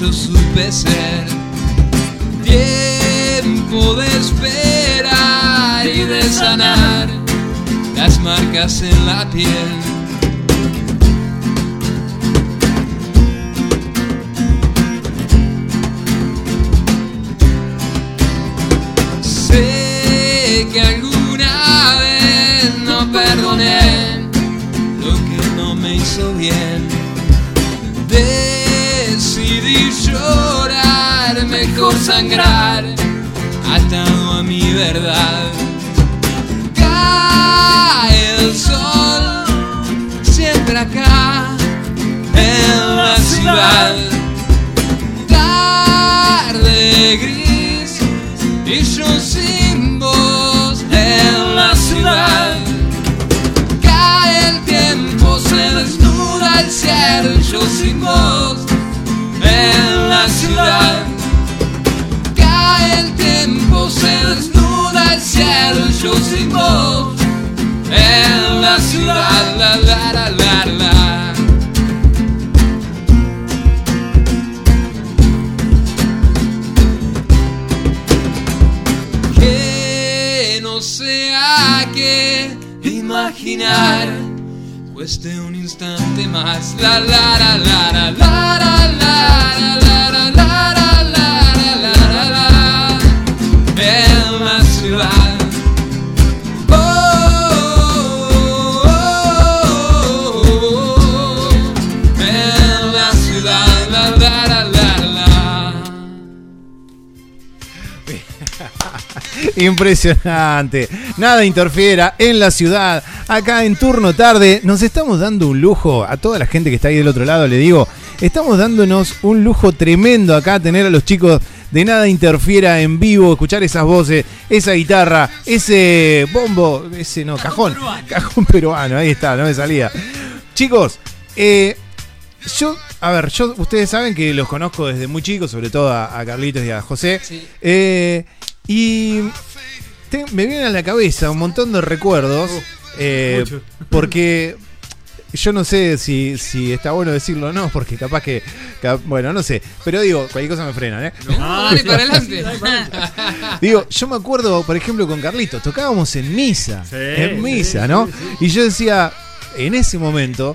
Yo supe. Tiempo de esperar y de sanar las marcas en la piel. Sangrar, atado a mi verdad. Cae el sol, siempre acá, en la ciudad. Tarde gris y yo sin voz en la ciudad. Cae el tiempo, se desnuda el cielo y yo sin voz en la ciudad. pasaron yo sin en la ciudad. La, la, la, la, la. Que no sea que imaginar cueste un instante más. La la la la la la la la. la, la. Impresionante. Nada interfiera en la ciudad. Acá en turno tarde nos estamos dando un lujo. A toda la gente que está ahí del otro lado le digo, estamos dándonos un lujo tremendo acá tener a los chicos de Nada interfiera en vivo, escuchar esas voces, esa guitarra, ese bombo, ese no, cajón, cajón peruano, ahí está, no me salía. Chicos, eh, yo, a ver, yo, ustedes saben que los conozco desde muy chicos, sobre todo a, a Carlitos y a José. Eh, y te- me vienen a la cabeza un montón de recuerdos. eh, mucho. porque yo no sé si, si está bueno decirlo o no, porque capaz que, cap- Bueno, no sé. Pero digo, cualquier cosa me frenan, ¿eh? No, dale para adelante. Digo, yo me acuerdo, por ejemplo, con Carlitos, tocábamos en misa. Sí, en misa, sí, ¿no? sí. Y yo decía, en ese momento,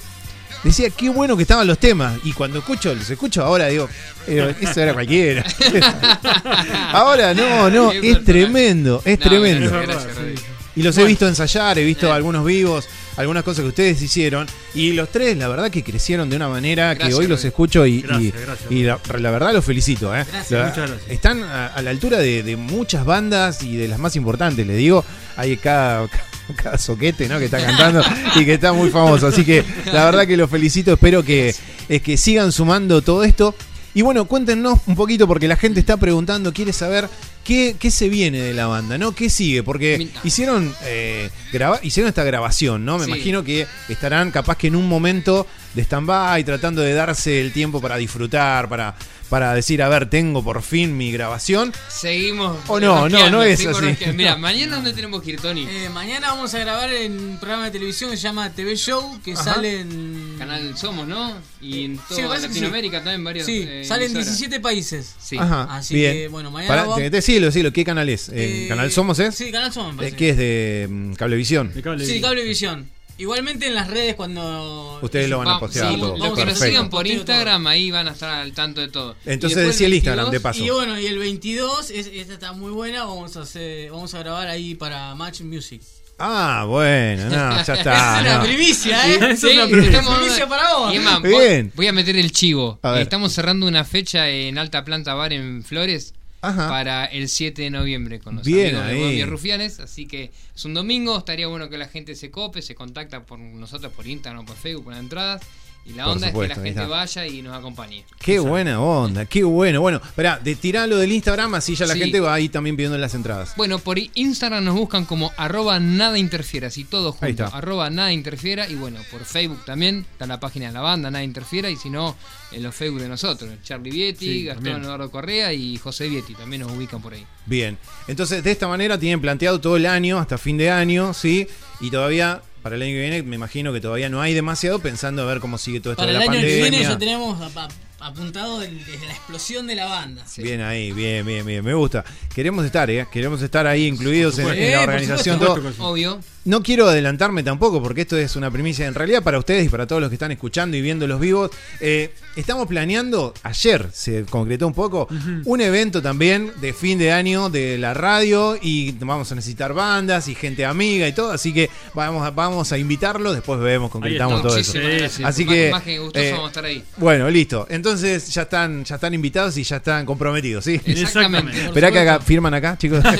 decía, qué bueno que estaban los temas. Y cuando escucho, los escucho ahora, digo, eso era cualquiera. ahora no, no, es tremendo, es No, tremendo. gracias, gracias, Rodrigo. Y los he visto ensayar, he visto algunos vivos, algunas cosas que ustedes hicieron. Y los tres, la verdad, que crecieron de una manera que hoy los escucho y, Gracias, y- gracias, y la, la verdad los felicito. ¿eh? Gracias, La- muchas gracias. Están a, a la altura de, de muchas bandas y de las más importantes, le digo. Hay cada, cada soquete ¿no? que está cantando y que está muy famoso. Así que la verdad que los felicito. Espero que, es que sigan sumando todo esto. Y bueno, cuéntenos un poquito porque la gente está preguntando, quiere saber qué, qué se viene de la banda, ¿no? ¿Qué sigue? Porque hicieron eh, graba- hicieron esta grabación, ¿no? Me Sí. imagino que estarán capaz que en un momento de stand-by, tratando de darse el tiempo para disfrutar, para, para decir, a ver, tengo por fin mi grabación. Seguimos. Oh, no, no, no es así. Mira, mañana dónde tenemos que ir, Tony. Eh, mañana vamos a grabar en un programa de televisión que se llama TV Show, que Ajá. sale en. Canal Somos, ¿no? Y en Sí, toda sí. Latinoamérica también varios. Sí, eh, sale en emisoras. 17 países. Sí. Ajá, Así bien. que, bueno, mañana Pará, vamos- decilo, decilo, ¿qué canal es? Eh, ¿Canal Somos es? Sí, Canal Somos. me Eh, parece. ¿Qué es de mm, Cablevisión? De cable. Sí, Cablevisión. Igualmente en las redes cuando... Ustedes lo van a Va- postear sí, todo. los que nos sigan por. Instagram, ahí van a estar al tanto de todo. Entonces Y después decí el Instagram, 22, de paso. Y bueno, y el 22, es- esta está muy buena, vamos a hacer, vamos a grabar ahí para Match Music. Ah, bueno, no, ya es está. una no. primicia, ¿eh? Es Sí, una primicia para vos. Y es más, Bien. voy, voy a meter el chivo. Estamos cerrando una fecha en Alta Planta Bar en Flores Ajá. para el 7 de noviembre con los Bien amigos de Bobby Rufianes. Así que es un domingo, estaría bueno que la gente se cope, se contacta por nosotros por Instagram o por Facebook con las entradas. Y la onda supuesto, es ahí que la gente vaya y nos acompañe. Qué buena onda, qué bueno. Bueno, espera, de tiralo del Instagram, así ya la Sí. gente va ahí también pidiendo las entradas. Bueno, por Instagram nos buscan como arroba nada interfiera, así todo Ahí junto, está. arroba nada interfiera y bueno, por Facebook también está la página de la banda, nada interfiera y si no, en los Facebook de nosotros, Charlie Vietti, Sí, Gastón también. Eduardo Correa y José Vietti, también nos ubican por ahí. Bien, entonces de esta manera tienen planteado todo el año, hasta fin de año, ¿sí? Y todavía, para el año que viene, me imagino que todavía no hay demasiado pensando a ver cómo sigue todo esto Para de el la año que pandemia. viene ya tenemos ap- ap- apuntado el- desde la explosión de la banda. Bien ahí, bien, bien, bien, me gusta. Queremos estar, ¿eh? Queremos estar ahí incluidos en, la Eh, organización. supuesto todo. Obvio. No quiero adelantarme tampoco porque esto es una primicia en realidad para ustedes y para todos los que están escuchando y viendo los vivos. Eh, estamos planeando, ayer se concretó un poco, un evento también de fin de año de la radio y vamos a necesitar bandas y gente amiga y todo, así que vamos a, vamos a invitarlos, después vemos, concretamos todo eso. Sí. Así Más- que, más que gustoso eh, vamos a estar ahí. Bueno, listo. Entonces ya están, ya están invitados y ya están comprometidos, ¿sí? Exactamente. Esperá que haga, firman acá, chicos.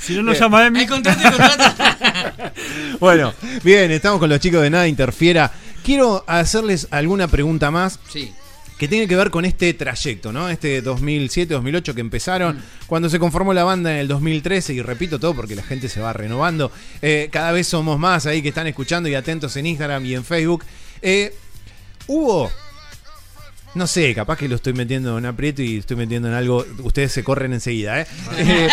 Si no nos llama Emi, Hay contrato contrato. bueno, bien, estamos con los chicos de Nada Interfiera. Quiero hacerles alguna pregunta más Sí. que tiene que ver con este trayecto, ¿no? Este 2007-2008 que empezaron, cuando se conformó la banda en el 2013, y repito todo porque la gente se va renovando, eh, cada vez somos más ahí que están escuchando y atentos en Instagram y en Facebook. Eh, hubo, no sé, capaz que lo estoy metiendo en aprieto y estoy metiendo en algo, ustedes se corren enseguida, ¿eh? Eh,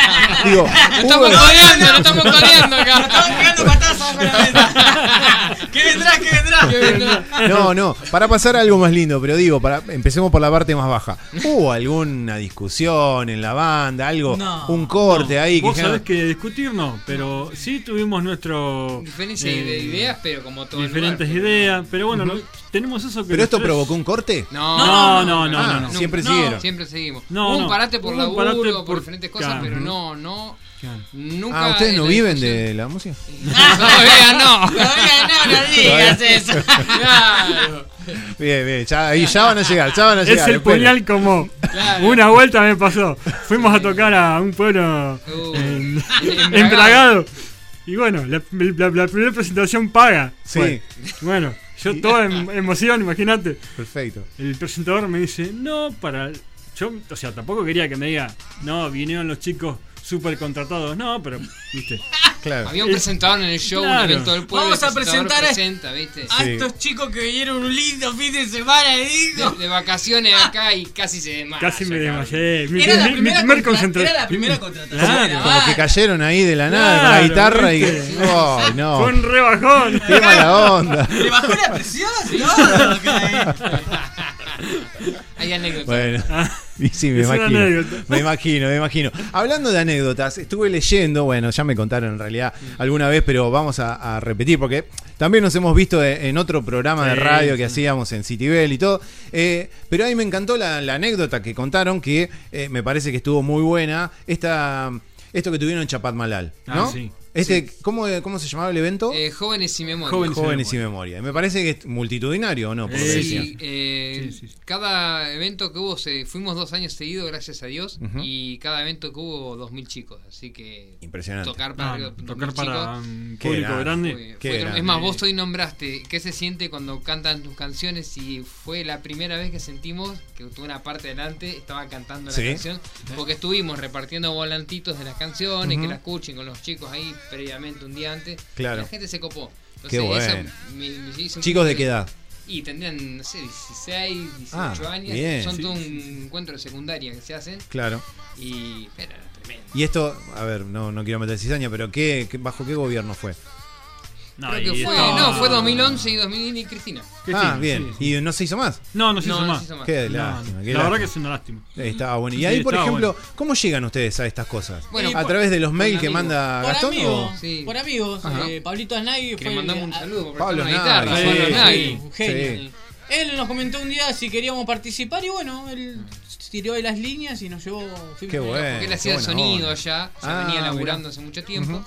digo, Lo estamos coreando, lo estamos coreando acá. Estamos pegando patadas abajo de la mesa. ¿Qué vendrá? ¿Qué vendrá? ¿Qué vendrá? No, no, para pasar a algo más lindo, pero digo, para empecemos por la parte más baja. ¿Hubo alguna discusión en la banda, algo, No, un corte no, ahí? Vos que sabés que discutir no, pero sí tuvimos nuestro. Diferencia eh, de ideas, pero como todo Diferentes lugar. ideas, pero bueno, no- tenemos eso que. ¿Pero esto tres- provocó un corte? No, No, no, no, no, no. siempre No, siguieron. Siempre seguimos. Hubo un no. parate por laburo, parate por, por- diferentes cosas, Claro. pero no, no. Nunca. Ah, ¿ustedes no la viven de la música? Todavía no. Todavía no, no digas eso. Claro. Bien, bien, ya, ahí ya van a llegar, ya van a llegar. Es el puñal como. Claro. Una vuelta me pasó. Fuimos a tocar a un pueblo Uh, en, en en Bragado. Y bueno, la, la- la primera presentación paga. Sí. Bueno, yo todo en emoción, imagínate. Perfecto. El presentador me dice, no, para... Yo, o sea, tampoco quería que me diga, no, vinieron los chicos súper contratados. No, pero, viste. Claro. Había un presentador en el show, Claro. un evento del pueblo. Vamos a presentar a- presenta, ¿viste? A estos chicos que vinieron un lindo fin de semana, digo. De, de vacaciones acá y casi se desmaya. Casi me desmayé. Mi, Era la mi- mi primera, primer contra- era la primera contratación. Claro. Como que cayeron ahí de la nada con la guitarra y. ¡Ay, no! Fue un rebajón. ¡Qué mala onda! Le bajó la presión, eh. Hay anécdotas. Bueno, y sí, me Es imagino. Me imagino, me imagino. Hablando de anécdotas, estuve leyendo, bueno, ya me contaron en realidad alguna vez, pero vamos a, a repetir porque también nos hemos visto e- en otro programa de radio que sí. hacíamos en Citibel y todo. eh, pero ahí me encantó la, la anécdota que contaron, que eh, me parece que estuvo muy buena. Esta, esto que tuvieron en Chapadmalal, ¿no? Ah, sí. Este, ¿cómo, ¿Cómo se llamaba el evento? Eh, jóvenes y memoria. Jóvenes y Jóvenes y Memoria. Me parece que es multitudinario, ¿o ¿no? Por Sí, eh, Sí, sí, sí. cada evento que hubo, se, fuimos dos años seguidos, gracias a Dios, y cada evento que hubo, dos mil chicos, así que Impresionante. tocar para, Ah, tocar para chicos, un Qué público grande. grande. fue- Qué fue- grande. es más, vos hoy nombraste qué se siente cuando cantan tus canciones y fue la primera vez que sentimos que tuve una parte delante, estaba cantando la Sí. canción, porque estuvimos repartiendo volantitos de las canciones, que la escuchen con los chicos ahí previamente un día antes, Claro. y la gente se copó. Qué eso bueno. me- me hizo un Chicos de qué edad? y tendrían, no sé, 16, 18 Ah, años. bien. Son Sí, todo un encuentro de secundaria que se hacen. Claro. Y. Pero era tremendo. Y esto, a ver, no, no quiero meter cizaña, pero ¿qué, qué- ¿bajo qué gobierno fue? No, Creo que y fue, estaba- no, fue 2011 y 2000 y Cristina. Ah, bien. sí, ¿Y no se hizo más? No, no se No, hizo no más. se hizo más. Qué No, lástima. qué la verdad que lástima. es una lástima. Eh, Estaba bueno. Y Sí, ahí, por estaba ejemplo, bueno. ¿cómo llegan ustedes a estas cosas? Bueno, ¿A través de los por mails que amigos. manda Por Gastón? amigos, o- Sí. por amigos. Ajá. eh, Pablito Aznay Que fue le mandamos un saludo por Pablo prestarnos Nagui, guitarra. sí, Pablo sí. Nagui. un genio. Sí. Él nos comentó un día si queríamos participar y bueno, él tiró de las líneas y nos llevó. fuimos Qué bueno. Porque él qué hacía el buena sonido onda. allá, ya Ah, venía laburando mirá. hace mucho tiempo.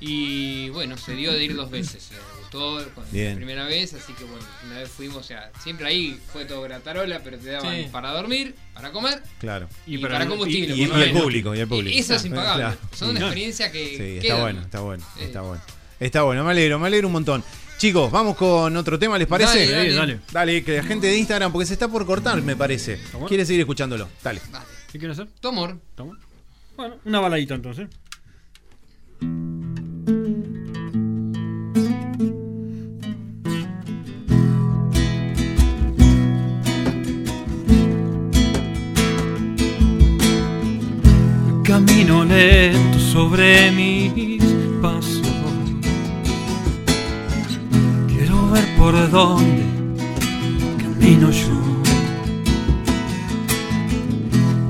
Y bueno, se dio de ir dos veces. Le gustó la primera vez, así que bueno, una vez fuimos, o sea, siempre ahí fue todo gratarola, pero te daban Sí. para dormir, para comer Claro. y, Y para para, combustible. Y, el público, y el público. Eso es impagable. Claro. Son una experiencia que. Sí, está quedan. bueno, está bueno, Eh, está bueno. Está bueno, me alegro, me alegro un montón. Chicos, vamos con otro tema, ¿les parece? Dale, dale. Dale. Dale, que la gente de Instagram, porque se está por cortar, me parece. ¿Cómo? Quiere seguir escuchándolo. Dale. Dale. ¿Qué quieren hacer? Tu amor. Toma. Bueno, una baladita entonces. Camino lento sobre mis pasos. Quiero ver por dónde camino yo.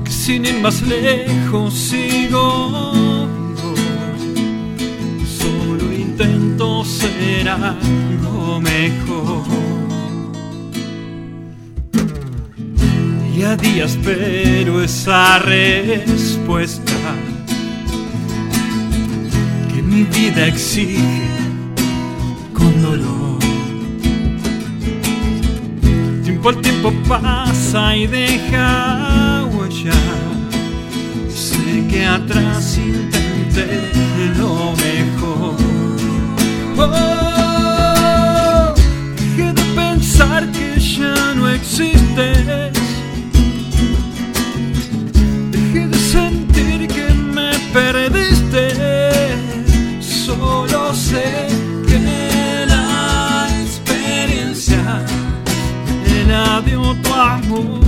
Que sin ir más lejos sigo. Solo intento ser algo mejor. Día a día espero esa respuesta que mi vida exige con dolor. Tiempo al tiempo pasa y deja huella. Sé que atrás intenté lo mejor. Oh, dejé de pensar que ya no existes. Dejé de sentir que me perdiste. Solo sé que la experiencia me la dio tu amor.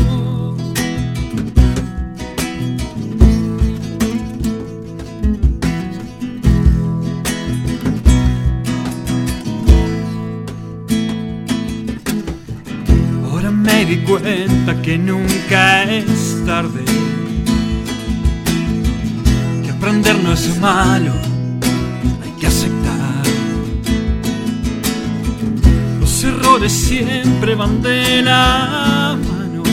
Di cuenta que nunca es tarde. Que aprender no es malo, hay que aceptar. Los errores siempre van de la mano.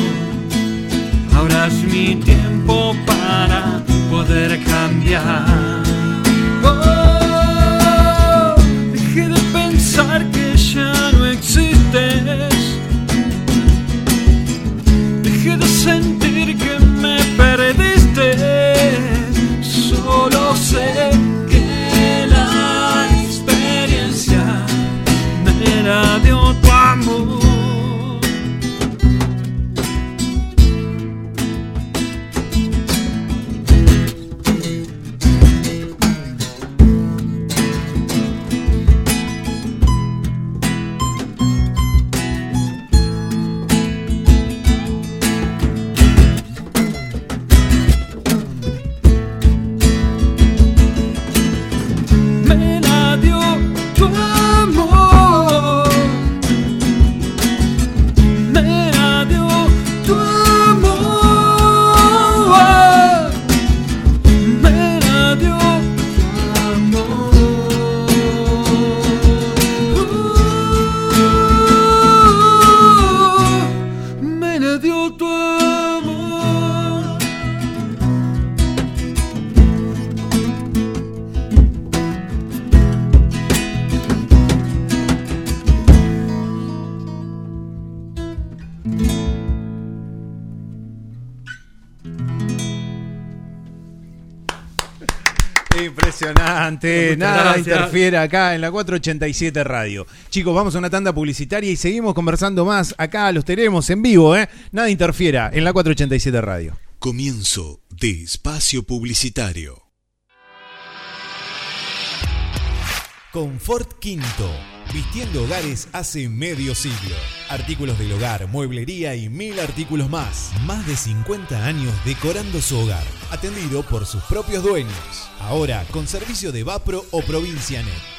Ahora es mi tiempo para poder cambiar. Nada gracias. interfiere acá en la 487 Radio. Chicos, vamos a una tanda publicitaria y seguimos conversando más. Acá los tenemos en vivo, ¿eh? Nada interfiera en la 487 Radio. Comienzo de espacio publicitario. Confort Quinto. Vistiendo hogares hace medio siglo. Artículos del hogar, mueblería y mil artículos más. Más de 50 años decorando su hogar. Atendido por sus propios dueños. Ahora con servicio de Vapro o Provincianet.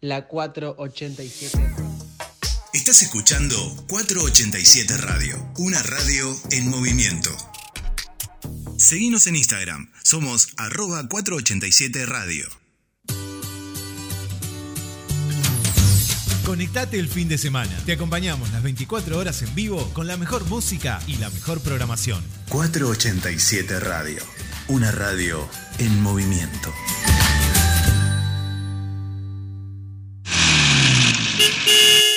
la 487. Estás escuchando 487 Radio, una radio en movimiento. Seguinos en Instagram, somos arroba 487 Radio. Conectate el fin de semana. Te acompañamos las 24 horas en vivo con la mejor música y la mejor programación. 487 Radio, una radio en movimiento.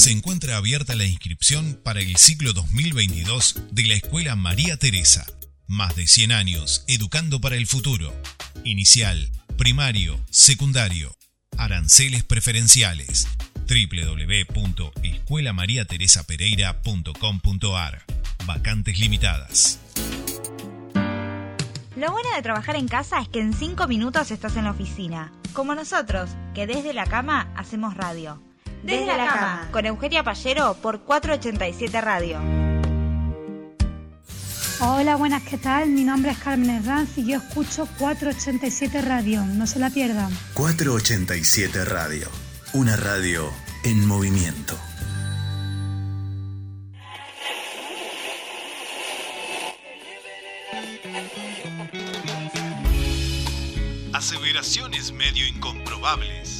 Se encuentra abierta la inscripción para el ciclo 2022 de la Escuela María Teresa. Más de 100 años educando para el futuro. Inicial, primario, secundario. Aranceles preferenciales. www.escuelamariateresapereira.com.ar Vacantes limitadas. Lo bueno de trabajar en casa es que en 5 minutos estás en la oficina, como nosotros, que desde la cama hacemos radio. Desde, la, cama, con Eugenia Pallero por 487 Radio. Hola, buenas, ¿qué tal? Mi nombre es Carmen Herranz y yo escucho 487 Radio. No se la pierdan. 487 Radio, una radio en movimiento. Aseveraciones medio incomprobables.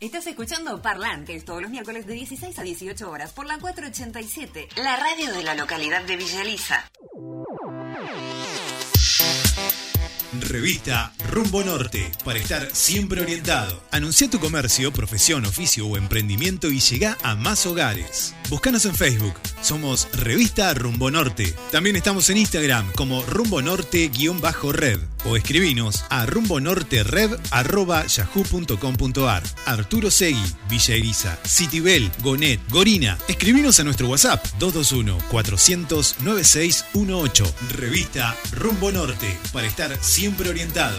Estás escuchando Parlantes todos los miércoles de 16 a 18 horas por la 487, la radio de la localidad de Villa Elisa. Revista Rumbo Norte, para estar siempre orientado. Anuncia tu comercio, profesión, oficio o emprendimiento y llega a más hogares. Búscanos en Facebook, somos Revista Rumbo Norte. También estamos en Instagram como Rumbo Norte-Red o escribinos a rumbonortered.yahoo.com.ar. Arturo Segui, Villa Elisa, Citibel, Gonet, Gorina. Escribinos a nuestro WhatsApp 221-400-9618. Revista Rumbo Norte, para estar siempre orientado.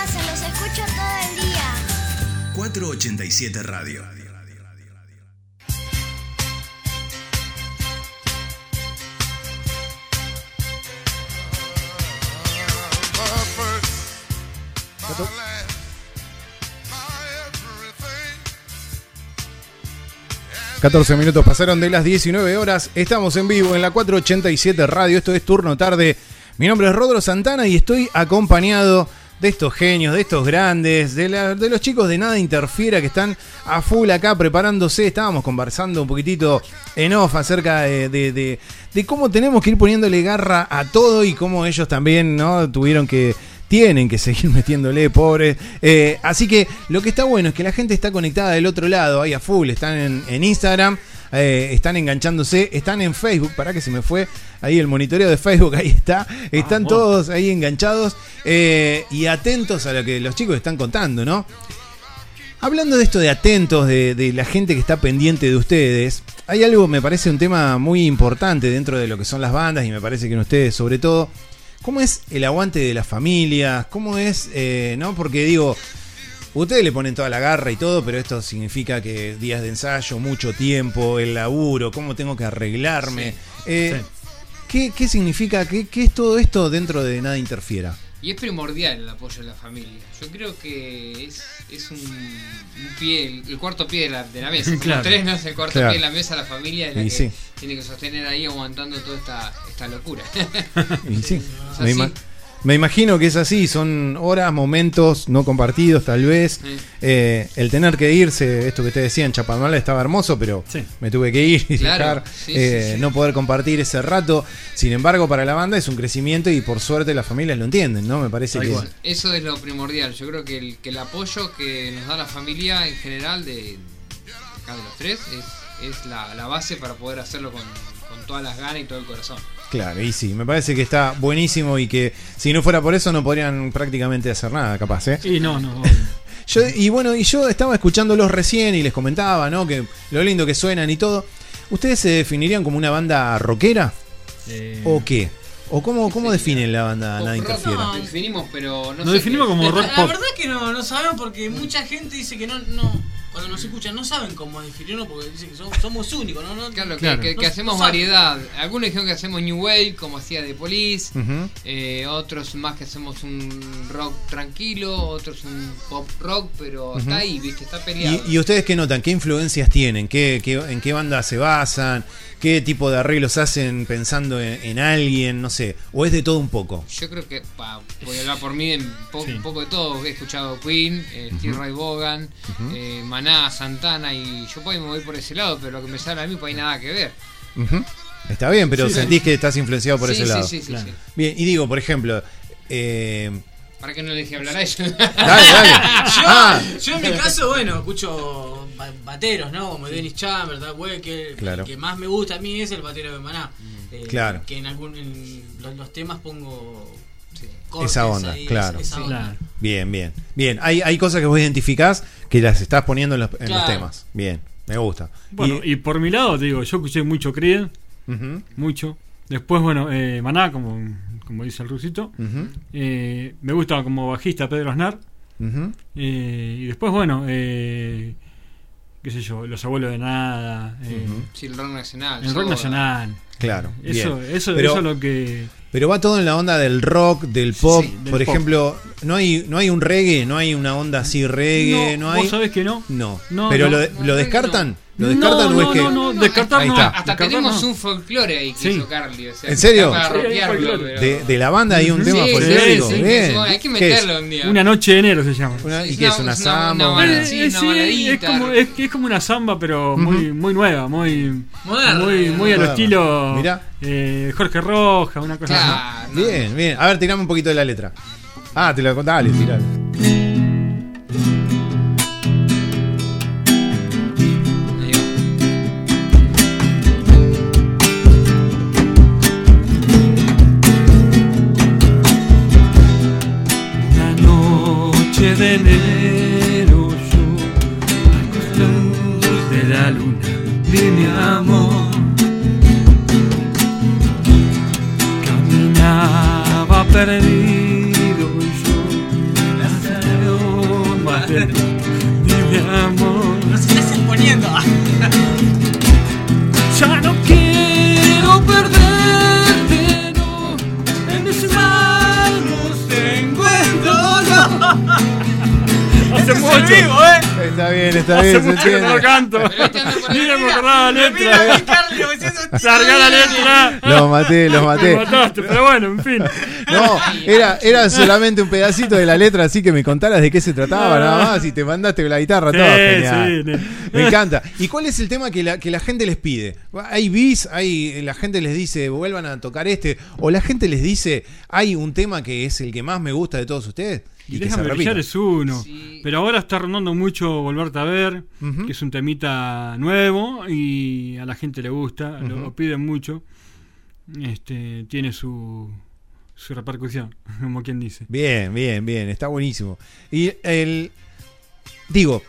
casa, los escucho todo el día. 487 Radio. Catorce minutos pasaron de las 19 horas. Estamos en vivo en la 487 Radio. Esto es turno tarde. Mi nombre es Rodro Santana y estoy acompañado ...de estos genios, de estos grandes... De, la- de los chicos de Nada Interfiera... ...que están a full acá preparándose... ...estábamos conversando un poquitito en off... ...acerca de, de- de- cómo tenemos que ir poniéndole garra a todo... ...y cómo ellos también no tuvieron que tienen que seguir metiéndole, pobres. Eh, así que lo que está bueno es que la gente está conectada del otro lado, ahí a full, están en Instagram, eh, están enganchándose, están en Facebook, para que se me fue ahí el monitoreo de Facebook, ahí está, están todos ahí enganchados eh, y atentos a lo que los chicos están contando, ¿no? Hablando de esto de atentos, de, de la gente que está pendiente de ustedes, hay algo, me parece un tema muy importante dentro de lo que son las bandas y me parece que en ustedes sobre todo, ¿cómo es el aguante de las familias? ¿Cómo es, eh, no? Porque digo, ustedes le ponen toda la garra y todo, pero esto significa que días de ensayo, mucho tiempo, el laburo, cómo tengo que arreglarme. Eh, ¿qué, qué significa? ¿Qué, qué es todo esto dentro de Nada Interfiera? Y es primordial el apoyo de la familia. Yo creo que es, es un, un pie, el, cuarto pie de la, de la mesa. Claro. tres no es el cuarto Claro. pie de la mesa, la familia es la Y que sí. tiene que sostener ahí aguantando toda esta, esta locura. Y sí, me imagino que es así, son horas, momentos no compartidos tal vez. Sí. Eh, el tener que irse, esto que ustedes decían, Chapadmalal estaba hermoso, pero me tuve que ir y Claro, dejar, sí, eh, sí, sí. no poder compartir ese rato. Sin embargo, para la banda es un crecimiento y por suerte las familias lo entienden, ¿no? Me parece que... Eso es lo primordial. Yo creo que el, que el apoyo que nos da la familia en general de, de acá de los tres es, es la, la base para poder hacerlo con, con todas las ganas y todo el corazón. Claro, y sí, me parece que está buenísimo y que si no fuera por eso no podrían prácticamente hacer nada, capaz, ¿eh? Y no, no. Yo, y bueno, y yo estaba escuchándolos recién y les comentaba, ¿no? Que lo lindo que suenan y todo. ¿Ustedes se definirían como una banda rockera? Eh, ¿O qué? ¿O cómo, cómo definen la banda Nada Interfiera? Lo definimos, pero no sé definimos qué- como rock La pop. verdad que no, no sabemos porque mucha gente dice que no, no cuando nos escuchan no saben cómo definirlo porque dicen que somos, somos únicos, ¿no? no Claro, que, Claro. que- que No- hacemos no saben. variedad. Algunos dijeron que hacemos New Wave, como hacía The Police. Eh, otros más que hacemos un rock tranquilo. Otros un pop rock, pero está ahí, ¿viste? Está peleado. ¿Y, y ustedes qué notan? ¿Qué influencias tienen? ¿Qué, qué- en qué banda se basan? ¿Qué tipo de arreglos hacen pensando en, en alguien? No sé. ¿O es de todo un poco? Yo creo que, pa, voy a hablar por mí, en po- un poco de todo. He escuchado Queen, eh, Steve Ujú. Ray Vaughan, eh, Maná, Santana, y yo por ahí me voy por ese lado, pero lo que me sale a mí, pues hay nada que ver. Está bien, pero Sí, sentís sí. que estás influenciado por Sí, ese sí, lado. sí, sí, sí. Bien, y digo, por ejemplo, eh, ¿Para qué no le dije hablar a ellos? Dale, dale. Yo, Ah. yo en mi caso, bueno, escucho ba- bateros, ¿no? Como Dennis Chambers, Doug Wecker. Claro. El que más me gusta a mí es el batero de Maná. Mm. Eh, Claro. Que en algún en los, los temas pongo cortes esa onda, ahí, claro. esa onda. Bien, bien. Bien, hay, hay cosas que vos identificás que las estás poniendo en los, en los temas. Bien, me gusta. Bueno, y, por mi lado, te digo, yo escuché mucho Creed, mucho. Después, bueno, eh, Maná, como, como dice el rusito. Eh, me gusta como bajista Pedro Aznar. Eh, y después, bueno, eh, qué sé yo, Los Abuelos de Nada. eh, Sí, el rock nacional. El rock nacional. Claro. Eso, bien. eso, Pero- eso es lo que. Pero va todo en la onda del rock, del pop. sí, del Por pop. ejemplo, no hay, no hay un reggae, no hay una onda así reggae, no, No, hay. ¿vos sabés que no? No. No, Pero no. lo, de- ¿lo descartan? ¿Lo No, o es no, que.? no, no. Hasta Descartar tenemos no. un folclore ahí que Sí. hizo Carly. O sea, ¿En serio? Para pero- De, de la banda hay un Sí, tema sí, folclórico. sí, sí, Bien. sí, hay que ¿Qué es? meterlo un día. Una noche de enero se llama. Una- ¿Y qué es? una- ¿Una es una- samba? es como, es, que es como una samba, pero muy, muy nueva, muy, Moderna. muy, muy a lo Moderna. estilo Mirá. eh, Jorge Roja, una cosa así. No. Bien, bien. A ver, tirame un poquito de la letra. Ah, te lo contaba, dale, tirale. Mi amor caminaba perdido y yo las aromas de mi amor Nos estás exponiendo. Mucho. vivo, ¿eh? Está bien, está Hace bien, se mucho que no lo canto. Ni me acordaba la Mira, letra. Larga la letra. Los maté, los maté. mataste, pero bueno, en fin. No, era, era solamente un pedacito de la letra, así que me contaras de qué se trataba nada más y te mandaste la guitarra, todo Sí, genial. sí, sí. Me encanta. ¿Y cuál es el tema que la, que la gente les pide? Hay bis, hay, la gente les dice vuelvan a tocar este, o la gente les dice hay un tema que es el que más me gusta de todos ustedes y, déjame brillar es uno. Pero ahora está rondando mucho Volverte a ver, que es un temita nuevo y a la gente le gusta, lo- piden mucho. Este, tiene su, su repercusión, como quien dice. Bien, bien, bien, está buenísimo. Y el. Digo,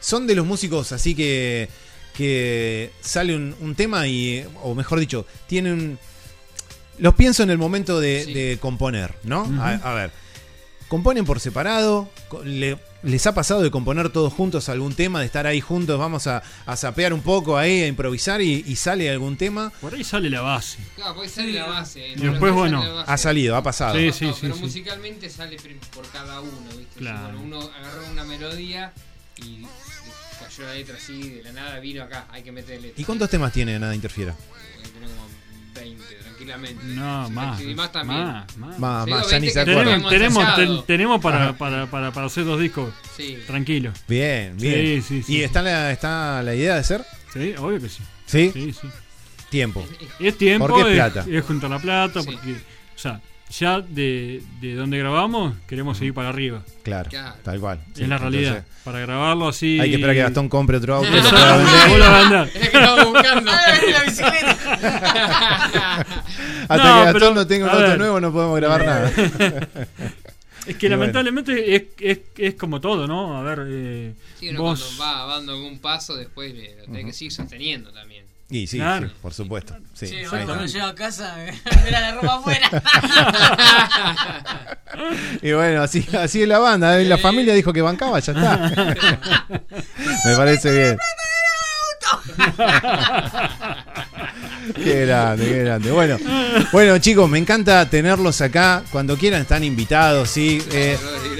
son de los músicos así que. que sale un, un tema y. o mejor dicho, tienen. Los pienso en el momento de, de componer, ¿no? Ujú. a, a ver. Componen por separado. le- ¿Les ha pasado de componer todos juntos algún tema? De estar ahí juntos, vamos a, a sapear un poco ahí, a improvisar y, y sale algún tema. Por ahí sale la base. Claro, puede ser la base. Y ¿no? después, bueno, base. Ha salido, ha pasado. Sí, sí, no, sí, pero sí. musicalmente sale por cada uno, ¿viste? Claro. Si, uno agarró una melodía y cayó la letra así, de la nada vino acá, hay que meter letra. ¿Y cuántos temas tiene Nada Interfiera? Como 20, tranquilamente. No, más. Y más también. Más, más. Más, Digo, más, ya ni 20 se. Tenemos, tenemos, ten- tenemos para, para, para, para hacer dos discos. Sí. Tranquilo. Bien, bien. Sí, sí, sí. ¿Y está la, está la idea de ser? Sí, obvio que sí. ¿Sí? Sí, sí. Tiempo. Es tiempo, Porque es es, plata. es juntar la plata, Sí. porque, o sea, ya de, de donde grabamos queremos seguir para arriba. Claro, Claro. tal cual. Sí, es la realidad. entonces, para grabarlo así. hay que esperar que Gastón compre otro auto. vendés. Es que estamos buscando. la bicicleta. Hasta No, que Gastón pero, no tenga un auto ver. nuevo no podemos grabar nada. Es que Y bueno. lamentablemente es, es, es como todo, ¿no? A ver, eh, Sí, uno vos. cuando va dando algún paso, después le- lo tenés que seguir sosteniendo también. Y sí, Claro. sí, por supuesto. Sí, Sí, bueno, cuando llego a casa, mira la ropa afuera. Y bueno, así, así es la banda. ¿eh? La familia dijo que bancaba, ya está. Me parece bien. Qué grande, qué grande. Bueno, bueno, chicos, me encanta tenerlos acá. Cuando quieran están invitados, sí. Eh,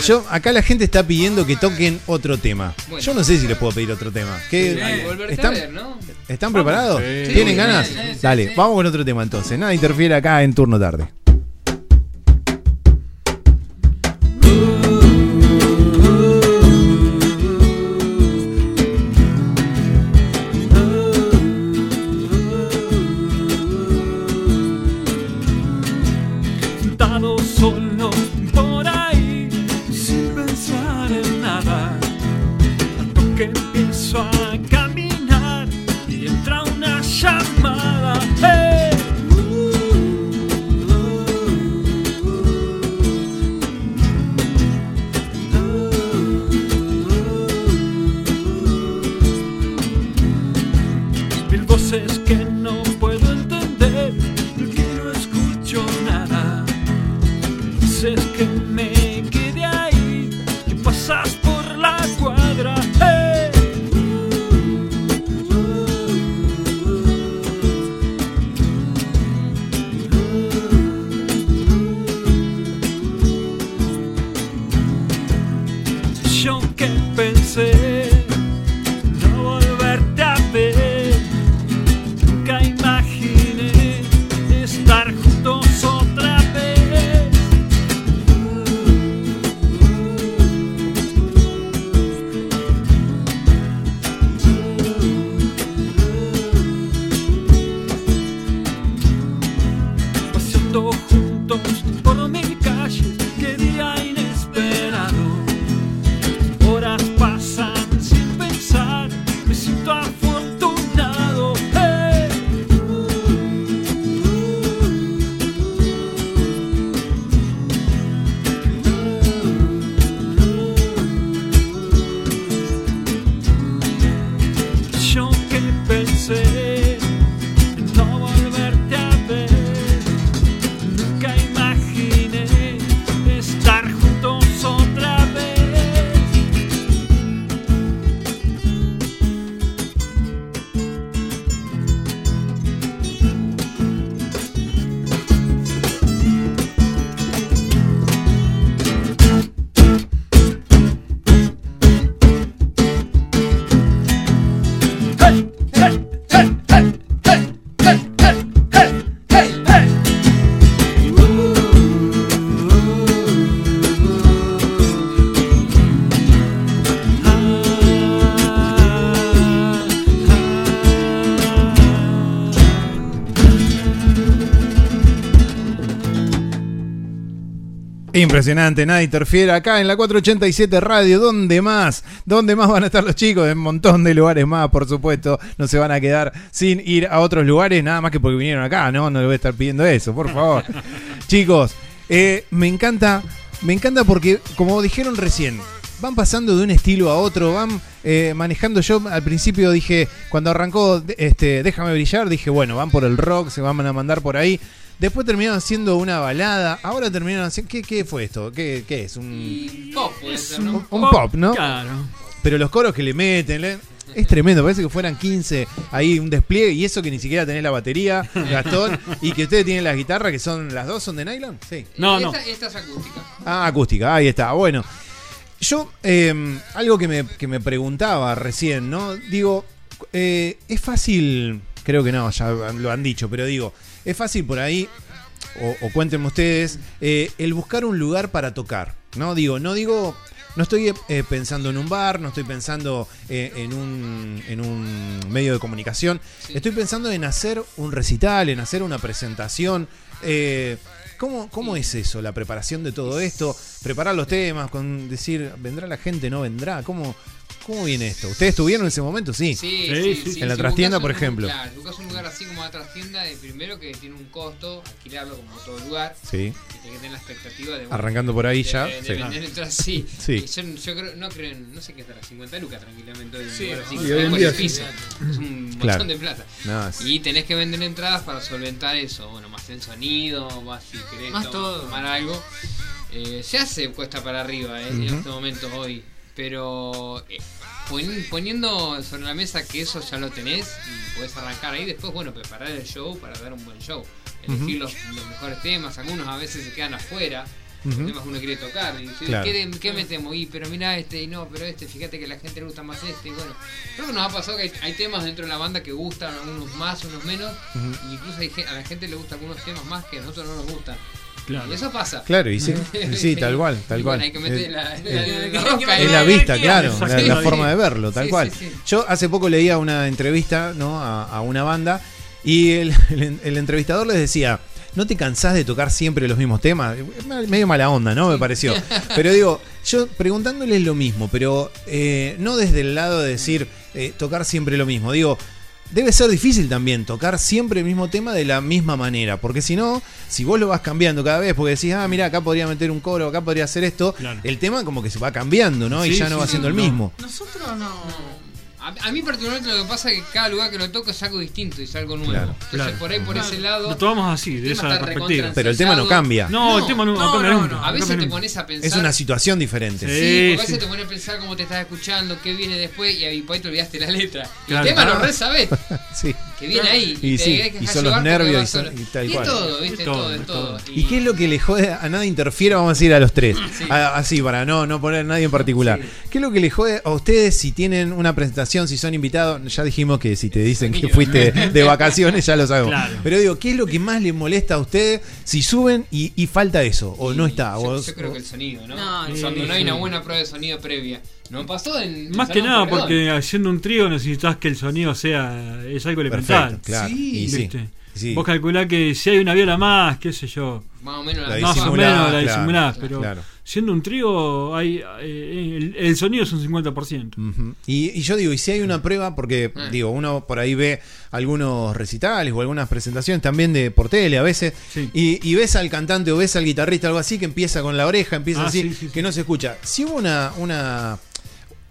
yo acá la gente está pidiendo que toquen otro tema. Bueno. Yo no sé si les puedo pedir otro tema. ¿Qué- Sí, volverte ¿Están, a ver, ¿no? ¿Están preparados? Sí. ¿Tienen Sí, ganas? Dale, sí. vamos con otro tema entonces. Nada interfiere acá en turno tarde. Paseando juntos Impresionante, nada interfiere acá en la 487 Radio. ¿Dónde más? ¿Dónde más van a estar los chicos? En un montón de lugares más, por supuesto. No se van a quedar sin ir a otros lugares, nada más que porque vinieron acá, ¿no? No le voy a estar pidiendo eso, por favor. chicos, eh, me encanta, me encanta porque, como dijeron recién, van pasando de un estilo a otro, van eh, manejando. Yo al principio dije, cuando arrancó este, Déjame brillar, dije, bueno, van por el rock, se van a mandar por ahí. Después terminaron haciendo una balada. Ahora terminaron haciendo. ¿Qué, qué fue esto? ¿Qué, qué es? Un, Pop, puede ser, un, ¿no? un pop, ¿no? Claro. Pero los coros que le meten. le- es tremendo, parece que fueran 15 ahí un despliegue y eso que ni siquiera tenés la batería, Gastón, y que ustedes tienen las guitarras que son las dos son de nylon, sí. esta, esta es acústica. Ah, acústica, ahí está. Bueno, yo, eh, algo que me, que me preguntaba recién, ¿no? Digo, eh, es fácil, creo que no, ya lo han dicho, pero digo, es fácil por ahí, o, o cuéntenme ustedes, eh, el buscar un lugar para tocar, ¿no? Digo, no digo... No estoy eh, pensando en un bar, no estoy pensando eh, en, un, en un medio de comunicación. Estoy pensando en hacer un recital, en hacer una presentación. Eh, ¿cómo, ¿Cómo es eso, la preparación de todo esto? Preparar los temas, con decir, ¿vendrá la gente, no vendrá? ¿Cómo, cómo viene esto? ¿Ustedes estuvieron en ese momento? Sí. Sí, sí, sí. En la Si trastienda, por un- ejemplo. Claro, si buscas un lugar así como la trastienda, eh, primero que tiene un costo, alquilarlo como todo lugar. Sí. Que tiene que tener la expectativa de. bueno, Arrancando por ahí de- ya, De, sí. vender entradas, sí. Sí. Y Yo, yo creo, no creo, en- no sé qué estará, 50 lucas tranquilamente hoy en Sí, lugar así, sí, hoy en día sí. Es un montón Claro. de plata. No, Y tenés que vender entradas para solventar eso. Bueno, más el sonido, más si querés Más to- todo. tomar algo. Eh, se hace cuesta para arriba eh, en Ujú. estos momentos hoy. Pero eh, poniendo sobre la mesa que eso ya lo tenés y podés arrancar ahí, después, bueno, preparar el show para dar un buen show. Elegir los, los mejores temas, algunos a veces se quedan afuera. Los temas que uno quiere tocar. Y dice, Claro. ¿qué, qué metemos? Y pero mira este, y no, pero este, fíjate que a la gente le gusta más este. Y bueno, creo que nos ha pasado que hay, hay temas dentro de la banda que gustan, algunos más, unos menos. Incluso hay a la gente le gustan algunos temas más que a nosotros no nos gustan. Claro. Y eso pasa. Claro, y sí, sí, tal cual, tal cual. bueno, hay que meter Eh, la, la- eh, la Es la vista, claro, la, forma de verlo, tal Sí, cual. sí, sí. Yo hace poco leía una entrevista ¿no? a, a una banda y el, el- el entrevistador les decía, ¿no te cansás de tocar siempre los mismos temas? Medio mala onda, ¿no? Me pareció. Pero digo, yo preguntándoles lo mismo, pero eh, no desde el lado de decir eh, tocar siempre lo mismo. Digo, debe ser difícil también tocar siempre el mismo tema de la misma manera, porque si no, si vos lo vas cambiando cada vez, porque decís, ah, mira, acá podría meter un coro, acá podría hacer esto, Claro. el tema como que se va cambiando, ¿no? y Sí, ya no sí, va sí, siendo el mismo. Nosotros no. A, a mí particularmente lo que pasa es que cada lugar que lo toco es algo distinto y es algo nuevo. Claro. Entonces Claro. por ahí, por ese lado... Lo tomamos así, de esa está perspectiva. recontra Pero el tema no cambia. No, el tema no, no, cambia no, nunca, no. A veces te pones a pensar... Es una situación diferente. Sí, Sí, porque a veces sí. te pones a pensar cómo te estás escuchando, qué viene después y ahí por ahí te olvidaste la letra. Y Claro. el tema lo Ah. re sabés, Sí. Que viene ahí. Y sí, son los nervios y son- solo. y tal Y cual. es todo, ¿viste? Todo, todo, es es todo. todo. ¿Y qué es lo que le jode a nada interfiere? Vamos a decir a los tres. A- así, para no, no poner a nadie en particular. ¿Qué es lo que le jode a ustedes si tienen una presentación, si son invitados? Ya dijimos que si te dicen que fuiste de vacaciones, ya lo sabemos. Claro. Pero digo, ¿qué es lo que más les molesta a ustedes si suben y, y falta eso? ¿O no está? Yo, o- yo creo que el sonido, ¿no? No, Cuando no hay una buena prueba de sonido previa. No pasó en. Más que nada Corredor. porque haciendo un trío necesitas que el sonido sea es algo elemental. Perfecto, claro. Sí. y sí, ¿viste? sí. Vos calculás que si hay una viola más, qué sé yo, Más o menos La la, más o menos la claro, disimulás, claro, pero claro. siendo un trío hay eh, el, el sonido es un 50%. Ujú. y, y yo digo, y si hay una prueba, porque Ah. digo, uno por ahí ve algunos recitales o algunas presentaciones también de por tele a veces, Sí. y, y ves al cantante o ves al guitarrista algo así que empieza con la oreja, empieza Ah, así, sí, sí, sí. que no se escucha. Si hubo una, una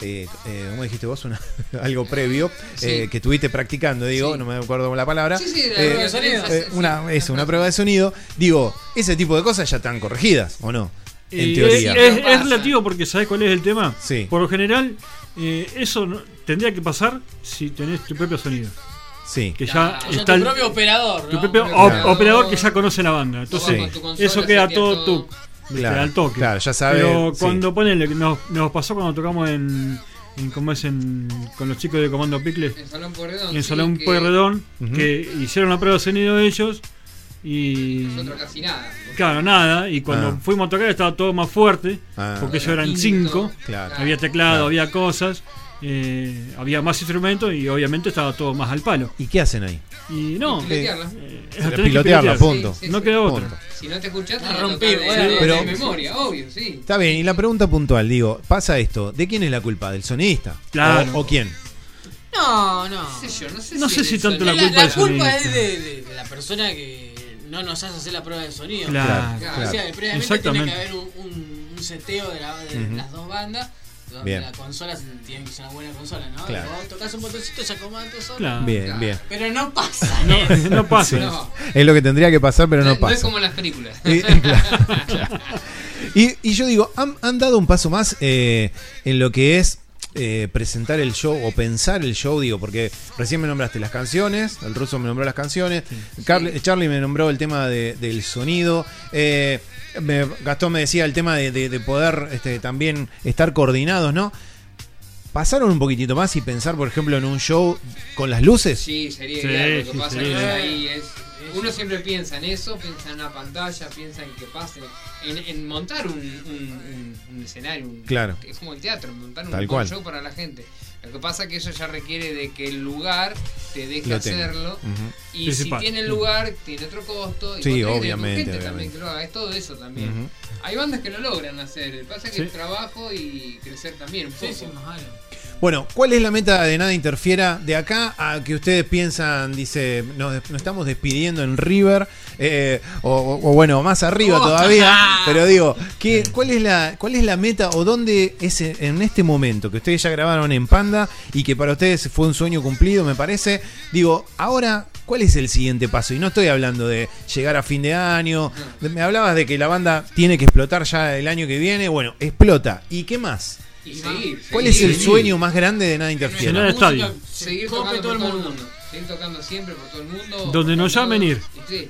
eh, eh, ¿cómo dijiste vos? Una- algo previo Sí. eh, que estuviste practicando, digo, Sí. no me acuerdo la palabra. Sí, sí, la Eh, prueba de sonido. eh, una, eso, una prueba de sonido. Digo, ese tipo de cosas ya están corregidas, ¿o no? En Y teoría. Es, es- Pasa. es relativo porque ¿sabes cuál es el tema? Sí. Por lo general, eh, eso no- tendría que pasar si tenés tu propio sonido. Sí. Que ya O sea, está tu el- propio operador. tu ¿no? propio Propio op- operador. que ya conoce la banda. Entonces. Con tu eso queda todo todo- tú. Claro, al toque. claro, ya sabe, Pero sí. cuando ponele, nos, nos pasó cuando tocamos en, en ¿cómo es? En, con los chicos de Comando Picle, En Salón Pueyrredón. en sí, Salón que Ujú. que hicieron la prueba de sonido ellos y Nosotros casi nada. claro, nada, y cuando Ah. fuimos a tocar estaba todo más fuerte, Ah. porque ellos eran cinco, Claro. había teclado, Claro. había cosas, eh, había más instrumentos y obviamente estaba todo más al palo. ¿Y qué hacen ahí? Y no, pilotearla. eh, pilotearla, pilotear. punto. Sí, sí, No sí. queda Punto. otra. Si no te escuchaste, La rompí, rompí, bueno, de, pero- de memoria, obvio, sí. Está bien, y la pregunta puntual, digo, pasa esto, ¿de quién es la culpa? ¿Del sonidista? Claro. ¿O, o quién? No, no. No sé yo, no sé No si sé tanto La, la la culpa culpa es de, de- de la persona que no nos hace hacer la prueba de sonido. Claro, Claro. O sea, previamente tiene que haber un, un- un seteo de, la- de las dos bandas. Donde Bien. la consola tiene que ser una buena consola, ¿no? Claro. Vos tocas un botoncito, se acomoda todo solo. Claro. Bien, Claro. bien. Pero no pasa. No, eso. no pasa. No, Es lo que tendría que pasar, pero no, no, no pasa. es como en las películas. Y, claro, claro. Y- y yo digo, han, han dado un paso más eh, en lo que es eh, presentar el show o pensar el show, digo, porque recién me nombraste las canciones, el ruso me nombró las canciones, Carl- Charlie me nombró el tema de- del sonido, eh, me- Gastón me decía el tema de, de- de poder este, también estar coordinados, ¿no? ¿Pasaron un poquitito más y pensar, por ejemplo, en un show con las luces? Sí, sería Sí, ideal. Lo que sí, pasa sería es que ahí es. Uno siempre piensa en eso, piensa en una pantalla, piensa en que pase, en, en montar un, un- un- un escenario. un- Claro. Es como el teatro, montar un, Tal show para la gente. Lo que pasa es que eso ya requiere de que el lugar te deje hacerlo. Y Principal. si tiene el lugar, tiene otro costo. Y Sí, obviamente, gente también que lo haga. Es todo eso también. Hay bandas que lo logran hacer. Lo que pasa es que Sí. es trabajo y crecer también un poco. Sí, sí, más. Bueno, ¿cuál es la meta de Nada Interfiera de acá a que ustedes piensan, dice, nos, nos estamos despidiendo en River, eh, o, o- bueno, más arriba Oh. todavía, pero digo, ¿qué, cuál, es la, ¿cuál es la meta o dónde es en en este momento que ustedes ya grabaron en Panda y que para ustedes fue un sueño cumplido, me parece? Digo, ahora, ¿cuál es el siguiente paso? Y no estoy hablando de llegar a fin de año, me hablabas de que la banda tiene que explotar ya el año que viene, bueno, explota. ¿Y qué más? Y seguir. ¿Cuál es seguir. el sueño más grande de Nada Interfiera? Llenar el estadio. se Seguir tocando todo el por mundo. Seguir tocando siempre por todo el mundo. Donde nos llamen ir. Sí.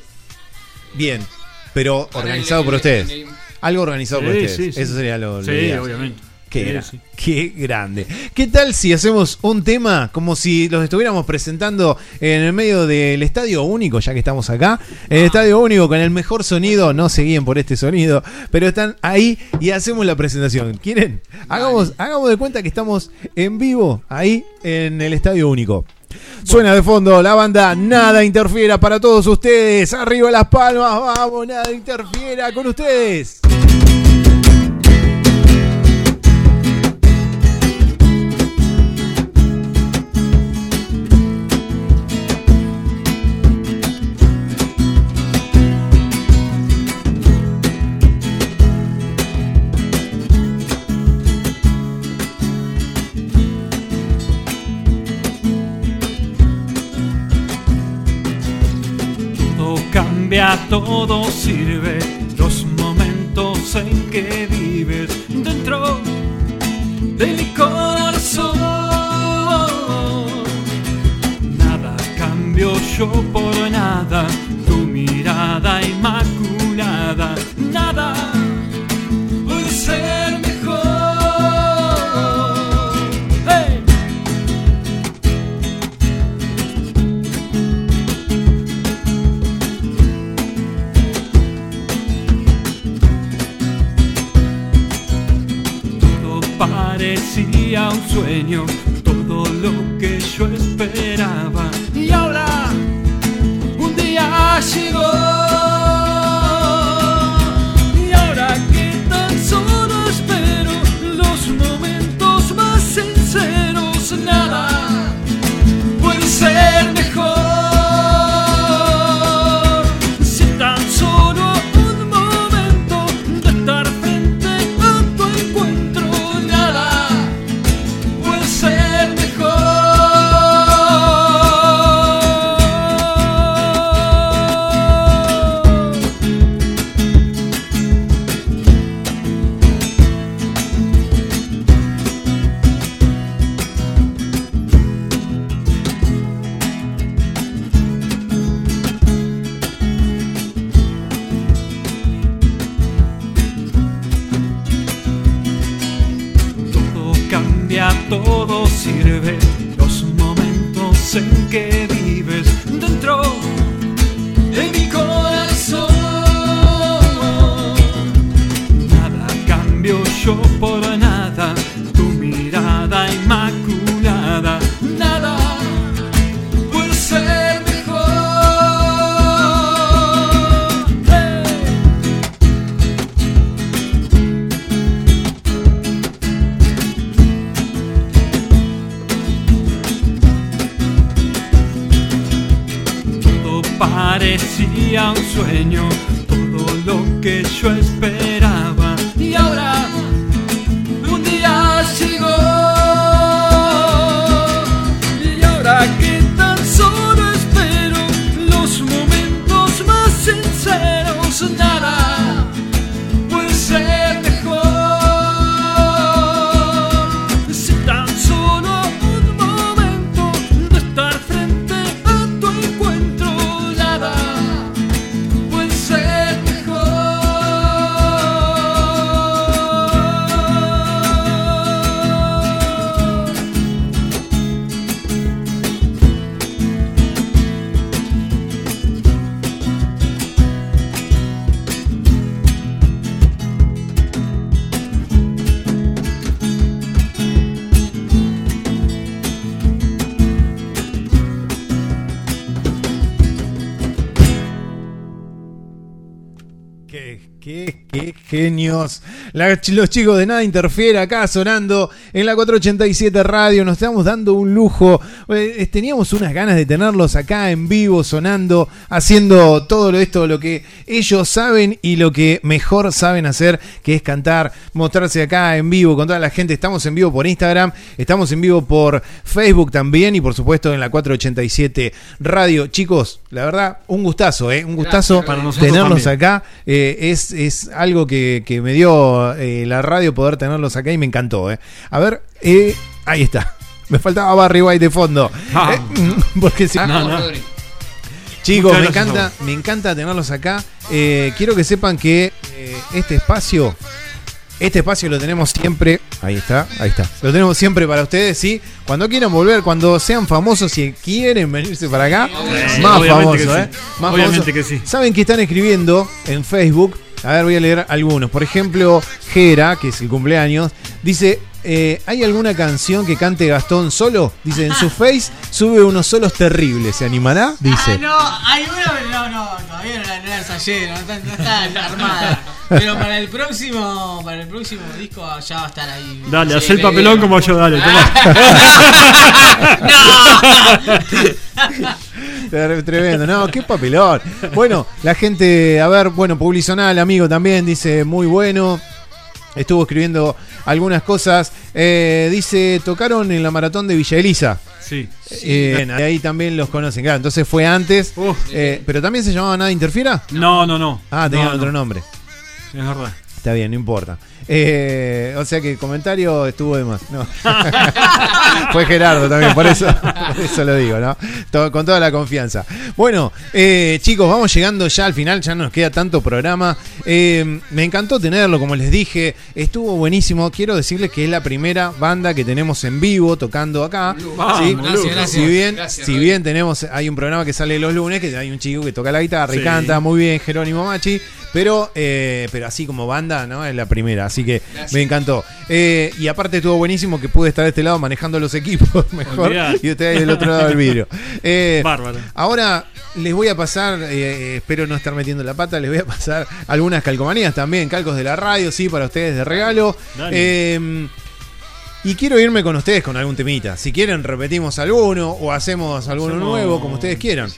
Bien, pero organizado el- por ustedes. el- Algo organizado por Sí, ustedes. sí, sí. Eso sería lo, lo Sí, ideal. obviamente. Qué, Sí, gra- sí. qué grande. ¿Qué tal si hacemos un tema como si los estuviéramos presentando en el medio del Estadio Único, ya que estamos acá? El Estadio Único con el mejor sonido. No se guíen por este sonido, pero están ahí y hacemos la presentación. ¿Quieren? Hagamos, hagamos de cuenta que estamos en vivo ahí en el Estadio Único. Suena de fondo la banda Nada Interfiera para todos ustedes. Arriba las palmas, vamos, Nada Interfiera con ustedes. Cambia, todo sirve. Los momentos en que vives dentro de mi corazón. Nada cambio yo por nada. Tu mirada inmaculada. Nada puede ser sueño, todo lo que yo esperaba. Y ahora, un día llegó. La- los chicos de Nada Interfiere acá sonando en la 487 Radio. Nos estamos dando un lujo. Eh, teníamos unas ganas de tenerlos acá en vivo, sonando, haciendo todo lo- esto, lo que ellos saben y lo que mejor saben hacer, que es cantar, mostrarse acá en vivo con toda la gente. Estamos en vivo por Instagram, estamos en vivo por Facebook también y por supuesto en la 487 Radio. Chicos, la verdad, un gustazo, ¿eh? Un gustazo Gracias, tenerlos también. acá. Eh, es, es algo que, que me dio eh, la radio poder tenerlos acá y me encantó. eh. A ver, eh, ahí está. Me faltaba Barry White de fondo. Ah. Eh, porque si- No, no. Chicos, Muchas me encanta, me encanta tenerlos acá. Eh, quiero que sepan que eh, este espacio, este espacio lo tenemos siempre. Ahí está, ahí está. Lo tenemos siempre para ustedes, ¿sí? Cuando quieran volver, cuando sean famosos y quieren venirse para acá, Sí, más famosos, sí. ¿eh? Más Obviamente que sí. ¿Saben que están escribiendo en Facebook? A ver, voy a leer algunos. Por ejemplo, Jera, que es el cumpleaños, dice: eh, ¿Hay alguna canción que cante Gastón solo? Dice: En su face sube unos solos terribles. ¿Se animará? Dice. Ah, no, hay uno, no, no, todavía no la, no la ensayé, no está, no está armada. Pero para el próximo, para el próximo disco ya va a estar ahí. Dale, Sí, haz el papelón como yo, dale, Tre- Tremendo, no, qué papelón. Bueno, la gente, a ver, bueno, Publizonal, amigo también, dice muy bueno. Estuvo escribiendo algunas cosas. Eh, dice, tocaron en la maratón de Villa Elisa. Sí. Eh, bien, ahí también los conocen, claro. Entonces fue antes. Eh, pero también se llamaba Nada Interfiera. No, no, no. Ah, tenían No, otro no. nombre. Es verdad. Está bien, no importa. Eh, o sea que el comentario estuvo de más. No. Fue Gerardo también, por eso, por eso lo digo, ¿no? Con toda la confianza. Bueno, eh, chicos, vamos llegando ya al final, ya no nos queda tanto programa. Eh, me encantó tenerlo, como les dije, estuvo buenísimo. Quiero decirles que es la primera banda que tenemos en vivo tocando acá. Vamos, ¿sí? Gracias, gracias. Si bien, Gracias, si bien tenemos, hay un programa que sale los lunes, que hay un chico que toca la guitarra y Sí. canta muy bien, Jerónimo Machi. Pero, pero así como banda, ¿no? Es la primera, así que Gracias. me encantó. Eh, y aparte estuvo buenísimo que pude estar de este lado manejando los equipos mejor Olvidate. y usted ahí del otro lado del vidrio. Eh, Bárbaro. Ahora les voy a pasar, eh, espero no estar metiendo la pata, les voy a pasar algunas calcomanías también, calcos de la radio, sí, para ustedes de regalo. Eh, y quiero irme con ustedes con algún temita. Si quieren, repetimos alguno o hacemos alguno Hacemos- nuevo, como ustedes quieran.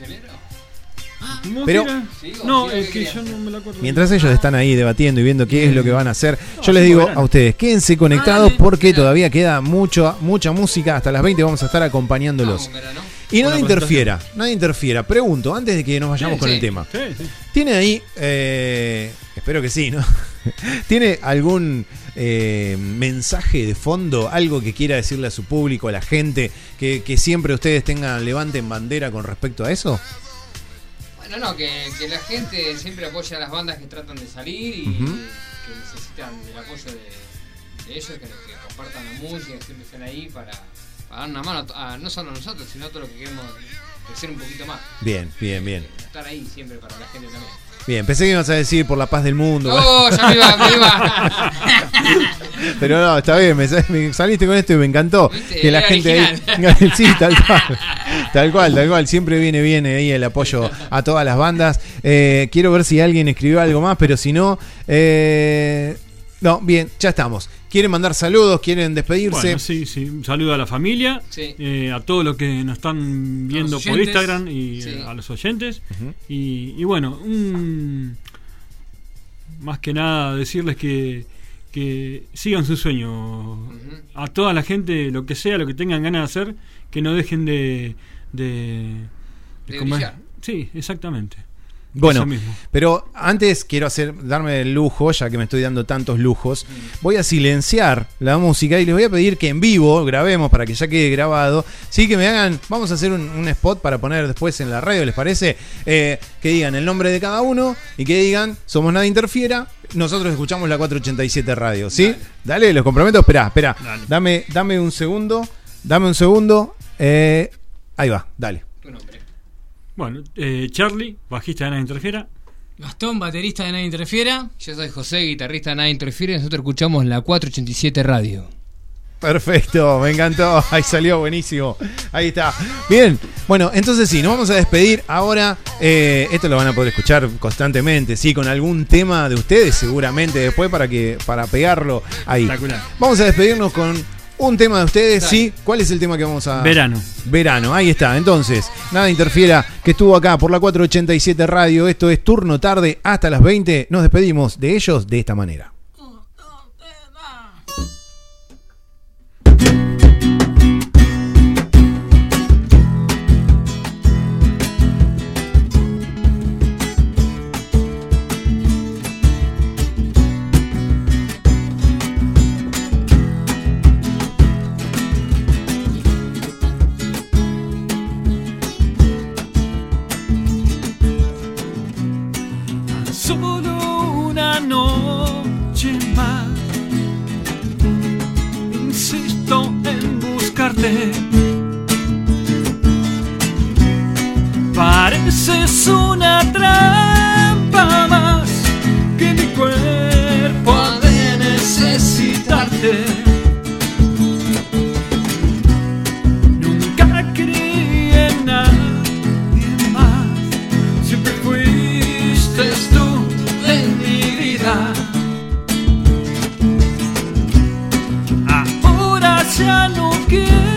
¿Cómo Pero- que era? Sigo, No, sigo, es ¿qué que querías? yo no me la acuerdo. Mientras ellos están ahí debatiendo y viendo qué es lo que van a hacer, yo les digo verán. a ustedes, quédense conectados Dale. porque todavía queda mucho, mucha música. Hasta las 20 vamos a estar acompañándolos. Y nada interfiera, nada interfiera. Pregunto, antes de que nos vayamos Sí, con sí. el tema. ¿Tiene ahí, eh, espero que sí, ¿no? ¿Tiene algún eh, mensaje de fondo, algo que quiera decirle a su público, a la gente, que, que siempre ustedes tengan, levanten bandera con respecto a eso? Bueno, no, que, que la gente siempre apoya a las bandas que tratan de salir y que necesitan el apoyo de, de ellos, que, que compartan la música, que siempre estén ahí para, para dar una mano a, no solo a nosotros, sino a todos los que queremos crecer un poquito más. Bien, bien, bien. Estar ahí siempre para la gente también. Bien, pensé que ibas a decir por la paz del mundo. ¡Oh, ya me iba! Me iba. Pero no, está bien, me, me saliste con esto y me encantó. ¿Viste? Que la gente ahí- sí, tal cual. Tal cual, tal cual. Siempre viene bien ahí el apoyo a todas las bandas. Eh, quiero ver si alguien escribió algo más, pero si no. eh, no, bien, ya estamos. Quieren mandar saludos, quieren despedirse. Bueno, sí, sí. Un saludo a la familia, Sí. eh, a todos los que nos están viendo por. Instagram y Sí. eh, a los oyentes. y, y bueno, un- más que nada decirles que, que sigan su sueño. A toda la gente, lo que sea, lo que tengan ganas de hacer, que no dejen de... de, De. Sí, exactamente. Bueno, pero antes quiero hacer darme el lujo, ya que me estoy dando tantos lujos, voy a silenciar la música y les voy a pedir que en vivo grabemos para que ya quede grabado. Sí, que me hagan, vamos a hacer un, un spot para poner después en la radio, ¿les parece? Eh, que digan el nombre de cada uno y que digan, somos nada interfiera, nosotros escuchamos la 487 radio, ¿sí? Dale, los comprometo, espera, espera, dame, dame un segundo, dame un segundo, eh, ahí va, dale. Bueno, eh, Charlie, bajista de Nada Interfiera. Gastón, baterista de Nadie Interfiera. Yo soy José, guitarrista de Nada Interfiere. Nosotros escuchamos la 487 Radio. Perfecto, me encantó. Ahí salió buenísimo. Ahí está. Bien, bueno, entonces sí, nos vamos a despedir ahora. Eh, esto lo van a poder escuchar constantemente, sí, con algún tema de ustedes, seguramente después para que para pegarlo ahí. Espectacular. Vamos a despedirnos con un tema de ustedes, sí. ¿Cuál es el tema que vamos a Verano. Verano, ahí está. Entonces, nada interfiera que estuvo acá por la 487 Radio. Esto es turno tarde hasta las 20. Nos despedimos de ellos de esta manera. Pareces una trampa más que mi cuerpo ha de necesitarte. Nunca creí en nadie más. Siempre fuiste tú en mi vida. Ya no quiero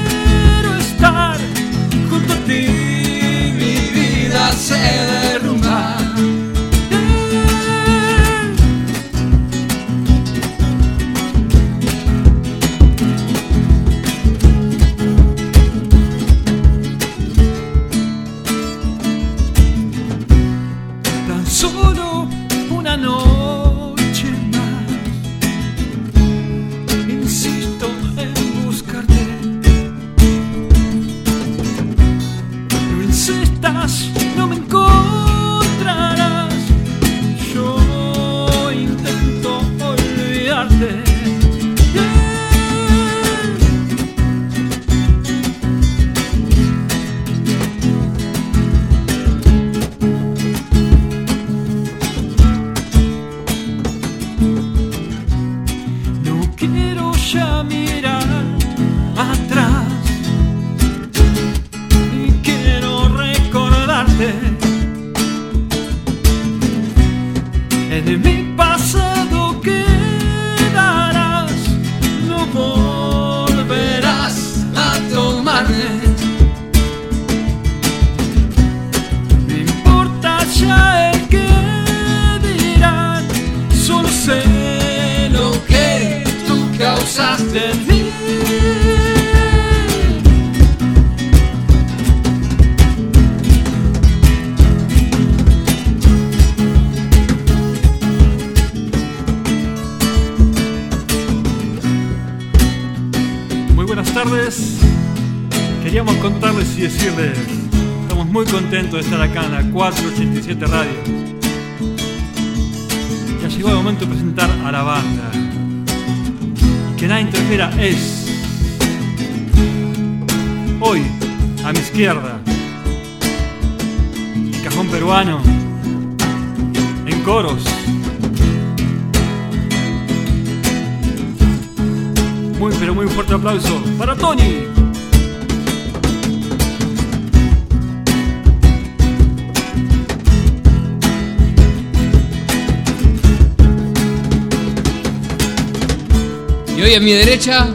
Y hoy a mi derecha,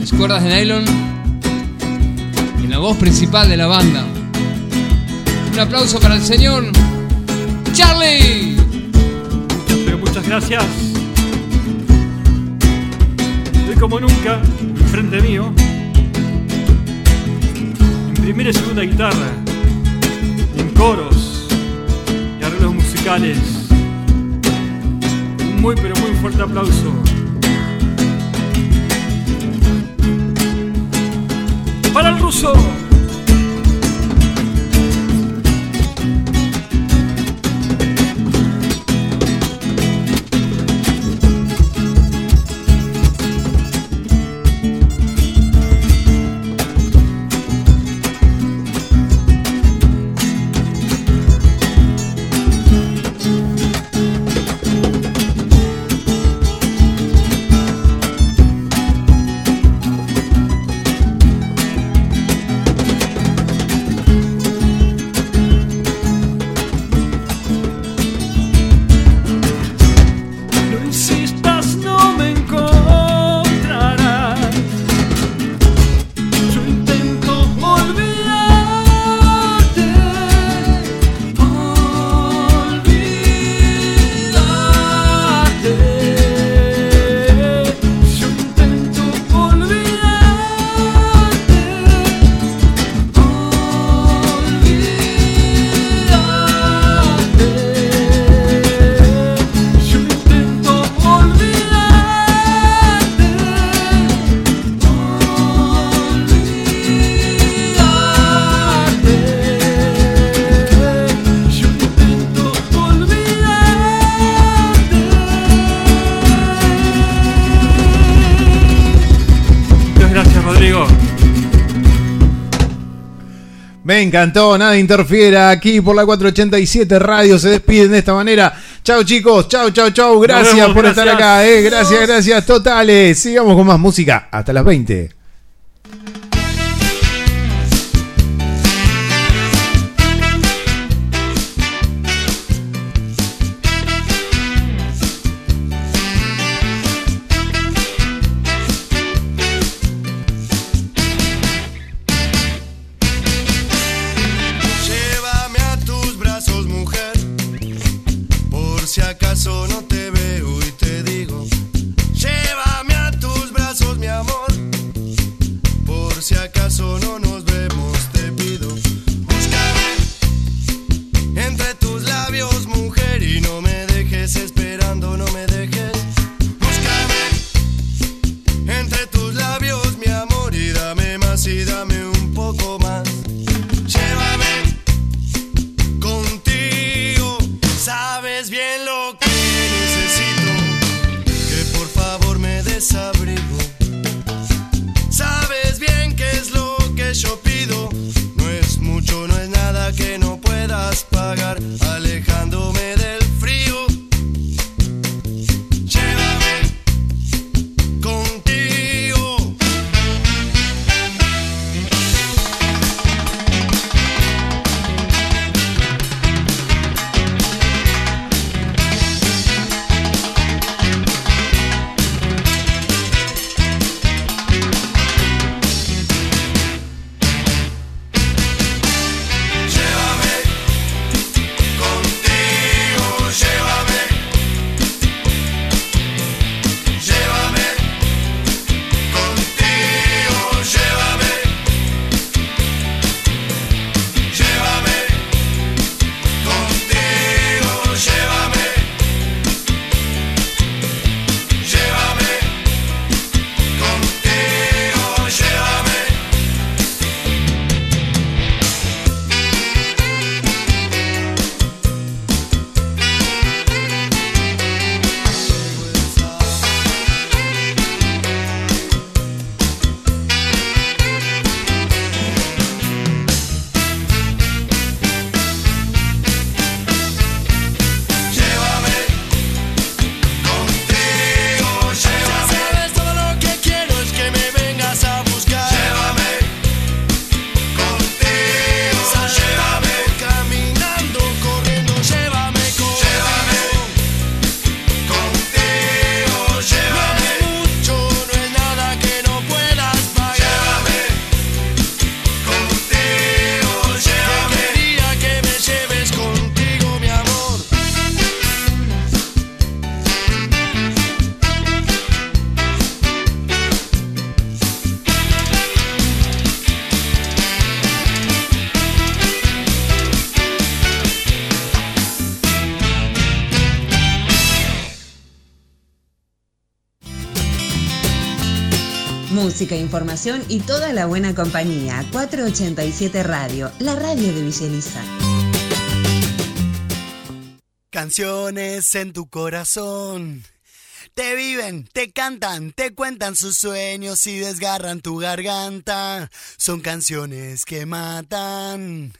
las cuerdas de nylon y la voz principal de la banda. Un aplauso para el señor Charlie. Pero muchas gracias. Hoy como nunca, enfrente mío, en primera y segunda guitarra, en coros y arreglos musicales. Un muy pero muy fuerte aplauso. Para el ruso. Encantó, nada interfiera aquí por la 487 Radio. Se despiden de esta manera. Chao chicos, chao, chao, chao. Gracias vemos, por estar acá, eh. Gracias, gracias totales. Sigamos con más música hasta las 20. Música, información y toda la buena compañía. 487 Radio, la radio de Villa Elisa. Canciones en tu corazón. Te viven, te cantan, te cuentan sus sueños y desgarran tu garganta. Son canciones que matan.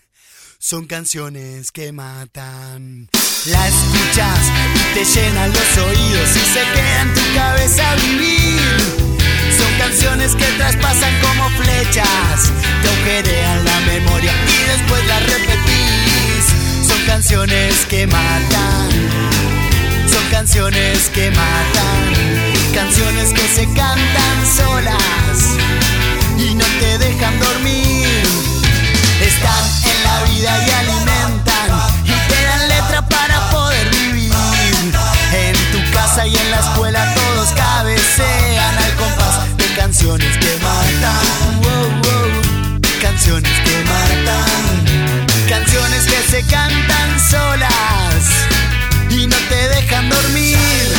Son canciones que matan. La escuchas te llenan los oídos y se queda en tu cabeza vivir. Son canciones que traspasan como flechas, te agujerean la memoria y después las repetís. Son canciones que matan, son canciones que matan, canciones que se cantan solas y no te dejan dormir. Están en la vida y alimentan y te dan letra para poder vivir. En tu casa y en la escuela todos cabecean al compás de canciones que matan. Wow, wow. Canciones que matan. Canciones que se cantan solas y no te dejan dormir.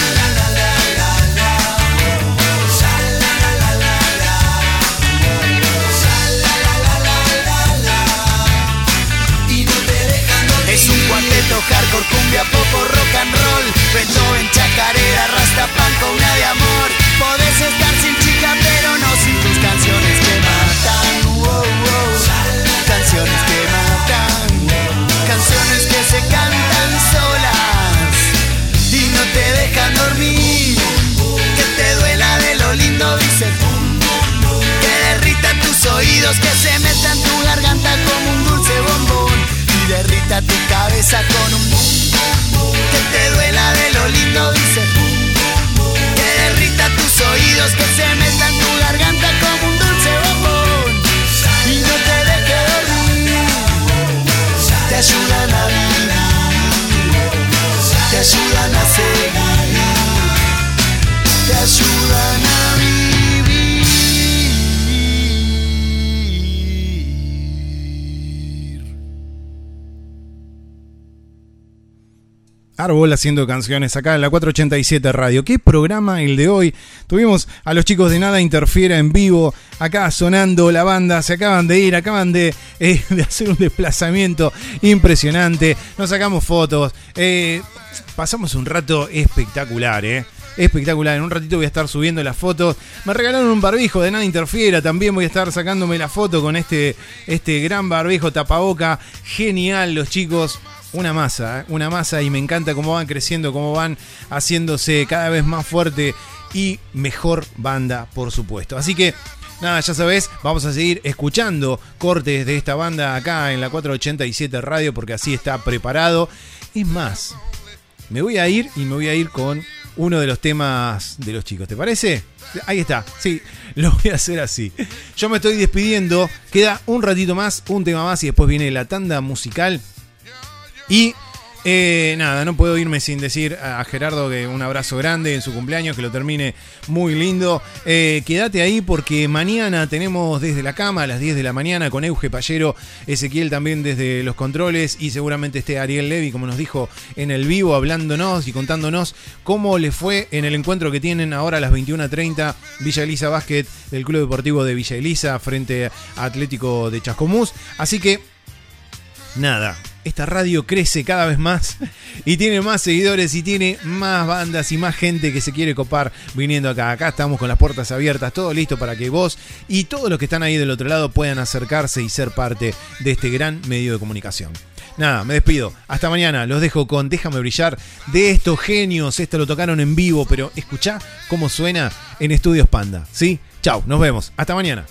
Que se meta en tu garganta como un dulce bombón. Y derrita tu cabeza con un bum. Que te duela de lo lindo, dice. Que derrita tus oídos, que se meta en tu garganta como un dulce bombón. Y no te deje dormir. Te ayudan a vivir. Te ayudan a seguir. Te ayudan a vivir Árbol haciendo canciones acá en la 487 Radio. ¿Qué programa el de hoy? Tuvimos a los chicos de Nada Interfiera en vivo, acá sonando la banda, se acaban de ir, acaban de, eh, hacer un desplazamiento impresionante, nos sacamos fotos, eh, pasamos un rato espectacular, ¿eh? Espectacular, en un ratito voy a estar subiendo las fotos. Me regalaron un barbijo de nada interfiera. También voy a estar sacándome la foto con este, este gran barbijo tapaboca. Genial, los chicos una masa, ¿eh? una masa y me encanta cómo van creciendo, cómo van haciéndose cada vez más fuerte y mejor banda, por supuesto. Así que nada, ya sabes, vamos a seguir escuchando cortes de esta banda acá en la 487 Radio porque así está preparado. Es más, me voy a ir y me voy a ir con uno de los temas de los chicos, ¿te parece? Ahí está, sí, lo voy a hacer así. Yo me estoy despidiendo, queda un ratito más, un tema más y después viene la tanda musical. Y eh, nada, no puedo irme sin decir a Gerardo que un abrazo grande en su cumpleaños, que lo termine muy lindo. Eh, quédate ahí porque mañana tenemos desde la cama a las 10 de la mañana con Euge Pallero, Ezequiel también desde los controles y seguramente esté Ariel Levy, como nos dijo en el vivo, hablándonos y contándonos cómo le fue en el encuentro que tienen ahora a las 21.30 Villa Elisa Basket del Club Deportivo de Villa Elisa frente a Atlético de Chascomús. Así que, nada, esta radio crece cada vez más y tiene más seguidores y tiene más bandas y más gente que se quiere copar viniendo acá. Acá estamos con las puertas abiertas, todo listo para que vos y todos los que están ahí del otro lado puedan acercarse y ser parte de este gran medio de comunicación. Nada, me despido. Hasta mañana. Los dejo con Déjame brillar de estos genios. Esto lo tocaron en vivo, pero escuchá cómo suena en Estudios Panda. ¿Sí? Chau, nos vemos. Hasta mañana.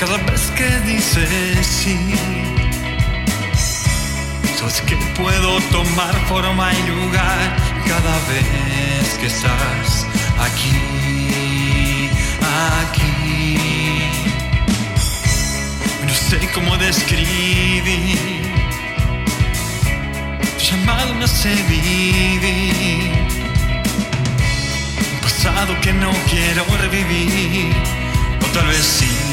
Cada vez que dices sí. Sabes que puedo tomar forma y lugar cada vez que estás aquí, aquí. No sé cómo describir llamado me hace vivir un pasado que no quiero revivir o tal vez sí.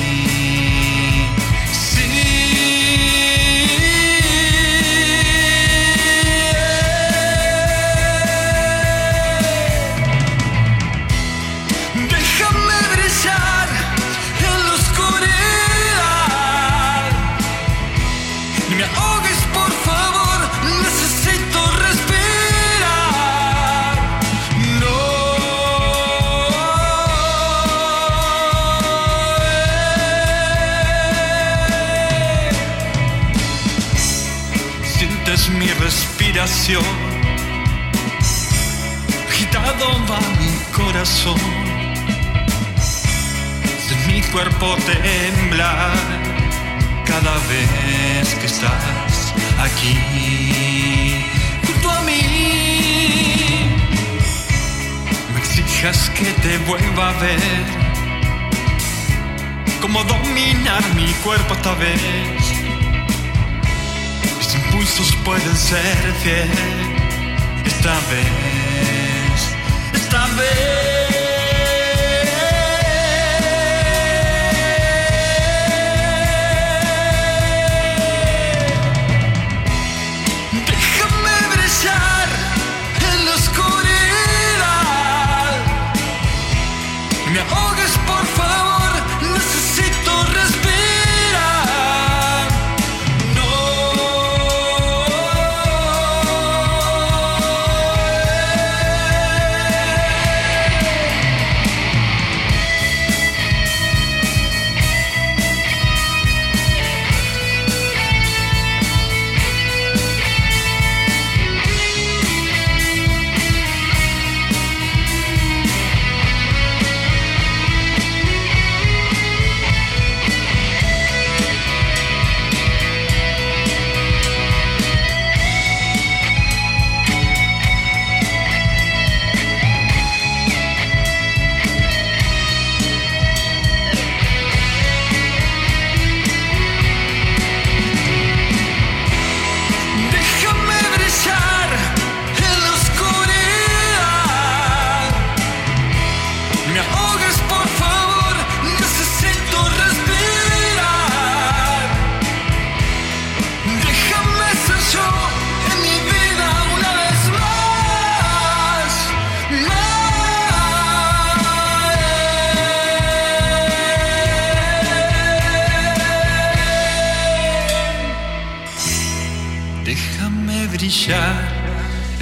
Agitado va mi corazón de mi cuerpo temblar cada vez que estás aquí junto a mí. Me exijas que te vuelva a ver, cómo dominar mi cuerpo esta vez. Impulsos pueden ser fiel esta vez, esta vez.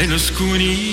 Déjame brillar en la oscuridad.